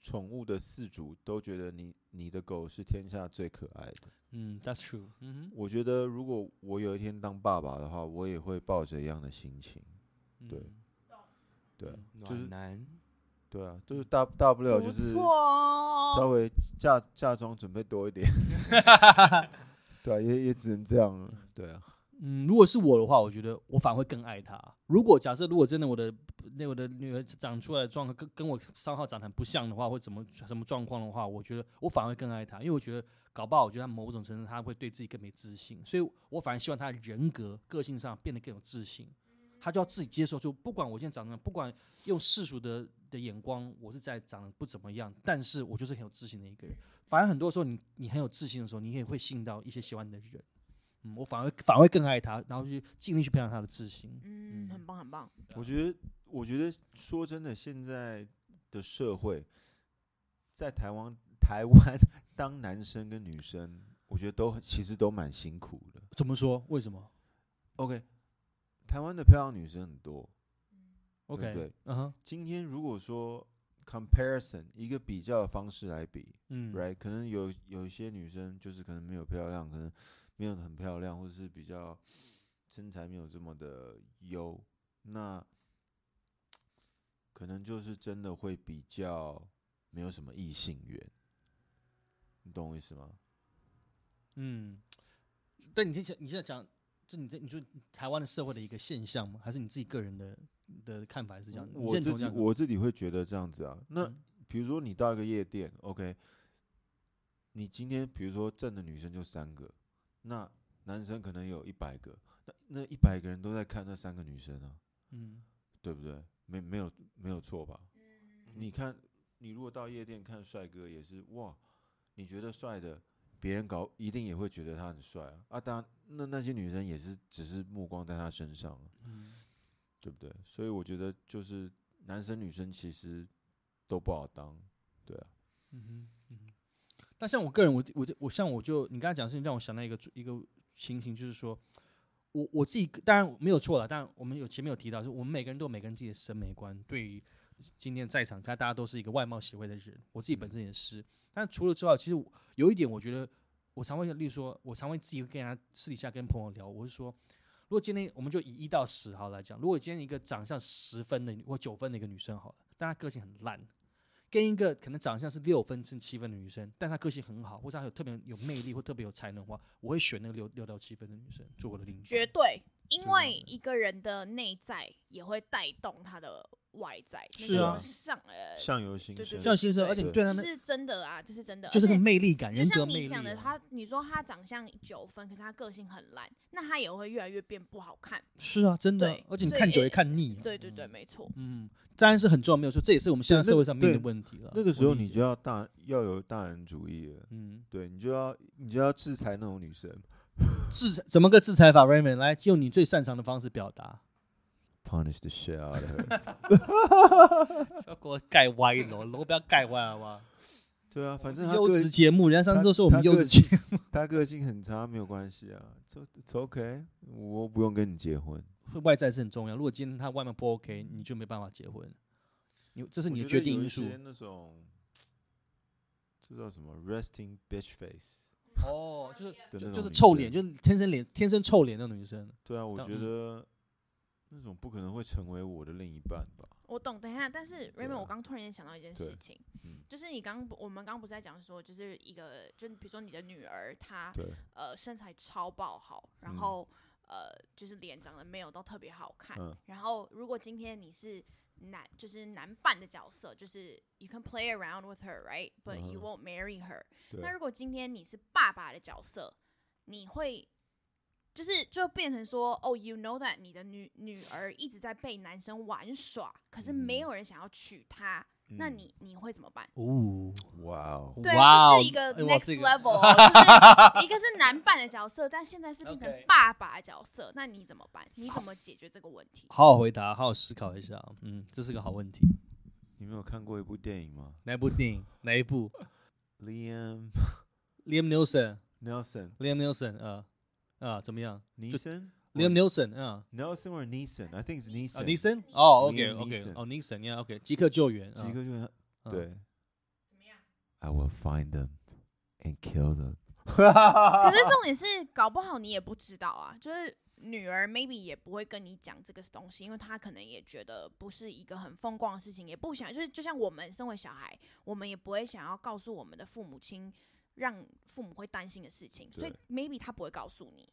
宠物的饲主都觉得你你的狗是天下最可爱的。嗯，That's true。嗯我觉得如果我有一天当爸爸的话，我也会抱着一样的心情。对，对，就是难。对啊，就是大大不了就是。稍微嫁嫁妆准备多一点，对啊，也也只能这样了，对啊，嗯，如果是我的话，我觉得我反而会更爱她。如果假设如果真的我的那我的女儿长出来的状况跟跟我三号长得很不像的话，或怎么什么状况的话，我觉得我反而会更爱她，因为我觉得搞不好，我觉得她某种程度她会对自己更没自信，所以我反而希望她的人格、个性上变得更有自信。她就要自己接受，就不管我现在长得，不管用世俗的的眼光，我是在长得不怎么样，但是我就是很有自信的一个人。反而很多时候你，你很有自信的时候，你也会吸引到一些喜欢你的人。嗯，我反而反而会更爱他，然后去尽力去培养他的自信。嗯，很棒很棒。我觉得，我觉得说真的，现在的社会，在台湾台湾 当男生跟女生，我觉得都其实都蛮辛苦的。怎么说？为什么 OK，台湾的漂亮女生很多？OK，对嗯哼，今天如果说 comparison 一个比较的方式来比，嗯 right？可能有有一些女生就是可能没有漂亮，可能没有很漂亮，或者是比较身材没有这么的优，那可能就是真的会比较没有什么异性缘，你懂我意思吗？嗯。但你现在你现在讲，这你这你说台湾的社会的一个现象吗？还是你自己个人的的看法是这样？你我自己我自己会觉得这样子啊。那嗯比如说你到一个夜店，OK，你今天比如说正的女生就三个，那男生可能有一百个，那那一百个人都在看那三个女生啊，嗯对不对？没没有没有错吧？你看，你如果到夜店看帅哥，也是哇，你觉得帅的，别人搞一定也会觉得他很帅啊。啊，当然，那那些女生也是只是目光在他身上啊，嗯对不对？所以我觉得就是男生女生其实都不好当，对啊。但像我个人，我我就我像我就你刚才讲的事情，让我想到一个一个情形，就是说我我自己当然没有错了，但我们有前面有提到，就是我们每个人都有每个人自己的审美观。对于今天在场，看大家都是一个外貌协会的人，我自己本身也是。但除了之外，其实有一点，我觉得我常会，例如说，我常会自己会跟人家私底下跟朋友聊，我是说，如果今天我们就以一到十号来讲，如果今天一个长相十分的或九分的一个女生好了，但她个性很烂，跟一个可能长相是六分至七分的女生，但她个性很好，或者她有特别有魅力或特别有才能的话，我会选那个六六到七分的女生做我的邻居。绝对，因为一个人的内在也会带动他的外在，是啊种上呃，相由心生，对对像先生，而且你对他们是真的啊，这是真的，就是个魅力感，就像人格魅力、你讲的，啊。他你说他长相九分，可是他个性很烂，那他也会越来越变不好看。是啊，真的而且你看久也呃看腻。对对对，没错。嗯，当然是很重要，没有错，这也是我们现在社会上面的问题了。那个时候你就要大要有大人主义了，嗯，对你就要你就要制裁那种女生制裁怎么个制裁法？Raymond 来用你最擅长的方式表达，，punish the shit out of her。不要给我盖歪楼，楼不要盖歪好不好？对啊，反正优质节目，人家上次他都说我们优质节目，他个性很差没有关系啊，这这 OK，我不用跟你结婚。外在是很重要。如果今天他外面不 OK，你就没办法结婚，你这是你的决定因素。些那种，这叫什么 resting bitch face 哦，就是就是臭生脸，就是天生脸天生臭脸的女生。对啊，我觉得那种不可能会成为我的另一半吧。我懂，等一下，但是 Raymond，、啊我刚突然间想到一件事情，嗯就是你刚我们刚不是在讲说，就是一个，就比如说你的女儿她，呃身材超爆好，然嗯后、呃就是脸长得没有都特别好看，嗯然后如果今天你是男就是男扮的角色，就是 you can play around with her right? But you 嗯 won't marry her、那如果今天你是爸爸的角色，你会就是就变成说，哦，you know that 你的女女儿一直在被男生玩耍，可是没嗯有人想要娶她，那嗯你你会怎么办？哦，哇哦，对，这是一个 next level，、哦、就是一个是男扮的角色，但现在是变成爸爸的角色，那你怎么办？你怎么解决这个问题？好好回答，好好思考一下。嗯，这是个好问题。你们有看过一部电影吗哪一部电影？哪一部？Liam Liam Nelson Nelson Liam Nelson 呃，啊，怎么样 Neeson？Liam Neeson，啊，Nelson or Neeson？I think it's 啊 Neeson。，Neeson，哦，OK，OK，Neeson 哦，Neeson，yeah，OK，即刻救援，即刻救援，对怎么样？，I will find them and kill them。可是重点是，搞不好你也不知道啊，就是女儿 maybe 也不会跟你讲这个东西，因为她可能也觉得不是一个很风光的事情，也不想就是就像我们身为小孩，我们也不会想要告诉我们的父母亲，让父母会担心的事情，所以 maybe 他不会告诉你。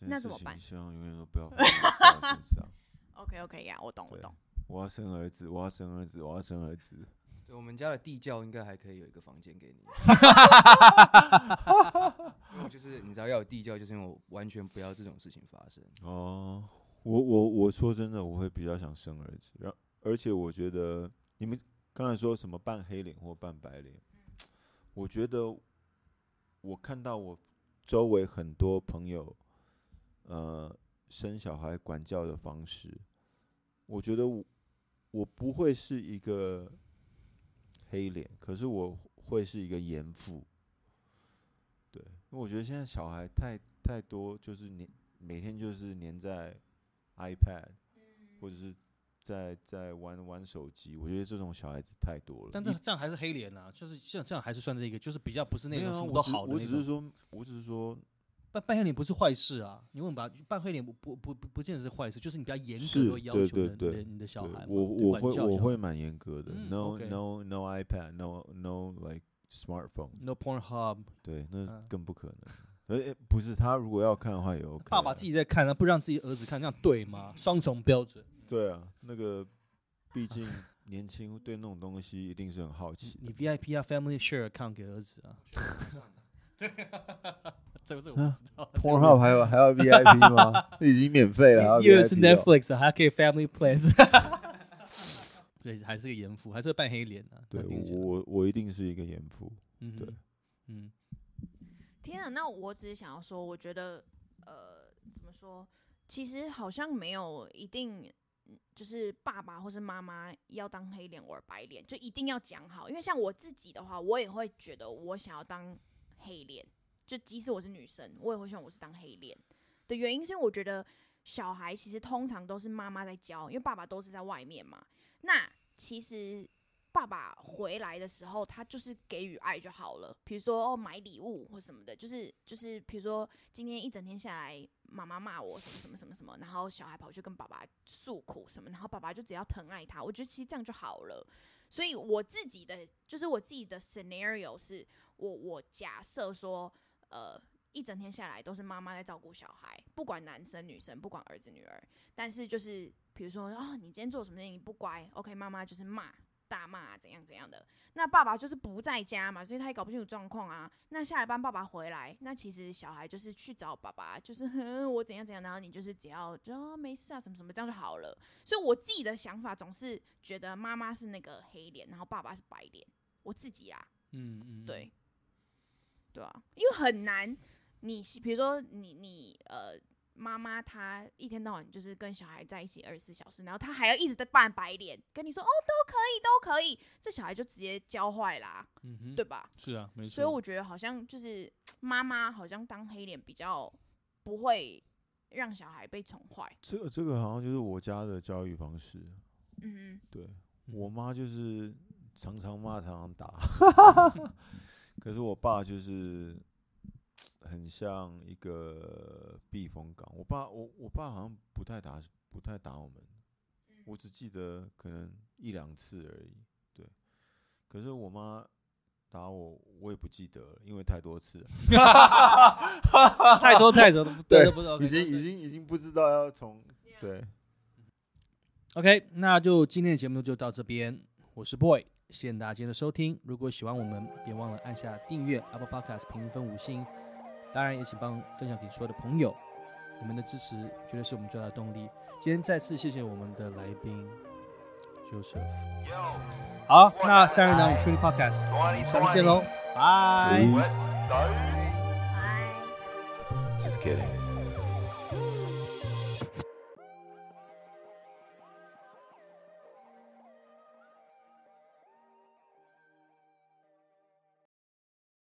那怎么办希望永远都不要发生在我身上。OK OK 呀、我懂我对懂。我要生儿子，我要生儿子，我要生儿子。对，我们家的地窖应该还可以有一个房间给你。就是你知道要有地窖，就是因为我完全不要这种事情发生。哦，我我我说真的，我会比较想生儿子，然而且我觉得你们刚才说什么半黑脸或半白脸，我觉得我看到我周围很多朋友，呃，生小孩管教的方式，我觉得我我不会是一个黑脸，可是我会是一个严父。对，因为我觉得现在小孩太太多，就是黏每天就是黏在 iPad，或者是在在玩玩手机。我觉得这种小孩子太多了。但这这样还是黑脸啊，就是这样这样还是算这个，就是比较不是那种什么都好的。我只是说，我只是说，扮扮黑脸不是坏事啊，你问吧，扮黑脸不不不不不见得是坏事，就是你比较严格的要求你的对对对你的你的小孩，我我会我会蛮严格的。嗯 no no no iPad no no like smartphone。no Pornhub，对，那嗯更不可能。而不是他如果要看的话也。爸爸自己在看啊，不让自己儿子看，这样对吗？双重标准。对啊，那个毕竟年轻对那种东西一定是很好奇的。你 VIP 要 Family Share account 给儿子啊。这个这个我啊不知道。Pornhub 还有还要 VIP 吗？已经免费了，因为是 Netflix，啊还可以 Family Plans。对，还是个严父，还是个扮黑脸啊。对我我我一定是一个严父。对嗯天啊，那我只是想要说，我觉得呃，怎么说？其实好像没有一定，嗯就是爸爸或是妈妈要当黑脸或白脸，就一定要讲好。因为像我自己的话，我也会觉得我想要当黑脸，就即使我是女生，我也会希望我是当黑脸的原因，是因为我觉得小孩其实通常都是妈妈在教，因为爸爸都是在外面嘛。那其实爸爸回来的时候，他就是给予爱就好了。比如说哦，买礼物或什么的，就是就是，比如说今天一整天下来，妈妈骂我什么什么什么什么，然后小孩跑去跟爸爸诉苦什么，然后爸爸就只要疼爱他，我觉得其实这样就好了。所以我自己的就是我自己的 scenario 是我我假设说，呃，一整天下来都是妈妈在照顾小孩，不管男生女生，不管儿子女儿，但是就是比如说哦，你今天做什么事情你不乖，OK，妈妈就是骂。大骂怎样怎样的，那爸爸就是不在家嘛，所以他也搞不清楚状况啊。那下了班爸爸回来，那其实小孩就是去找爸爸，就是哼我怎样怎样，然后你就是只要就、哦、没事啊什么什么这样就好了。所以我自己的想法总是觉得妈妈是那个黑脸，然后爸爸是白脸。我自己啊，嗯嗯，对，对啊，因为很难。你比如说你你呃妈妈她一天到晚就是跟小孩在一起二十四小时，然后她还要一直在扮白脸，跟你说哦都可以都可以，这小孩就直接教坏啦，嗯哼，对吧？是啊，没错。所以我觉得好像就是妈妈好像当黑脸比较不会让小孩被宠坏。这个这个好像就是我家的教育方式。嗯对嗯我妈就是常常骂，常常打，可是我爸就是很像一个避风港。我爸我我爸好像不太打不太打我们，我只记得可能一两次而已。对，可是我妈打我，我也不记得了，因为太多次了，太多太多都不对都不知道，已经已经已经不知道要从对。OK，那就今天的节目就到这边，我是 Boy，谢谢大家今天的收听。如果喜欢我们，别忘了按下订阅 Apple Podcast 评分五星，当然也请帮分享给所有的朋友，你们的支持绝对是我们最大的动力。今天再次谢谢我们的来宾 Joseph。好，那三人两语 Truly Podcast，我们下次见喽，拜。拜。Just kidding.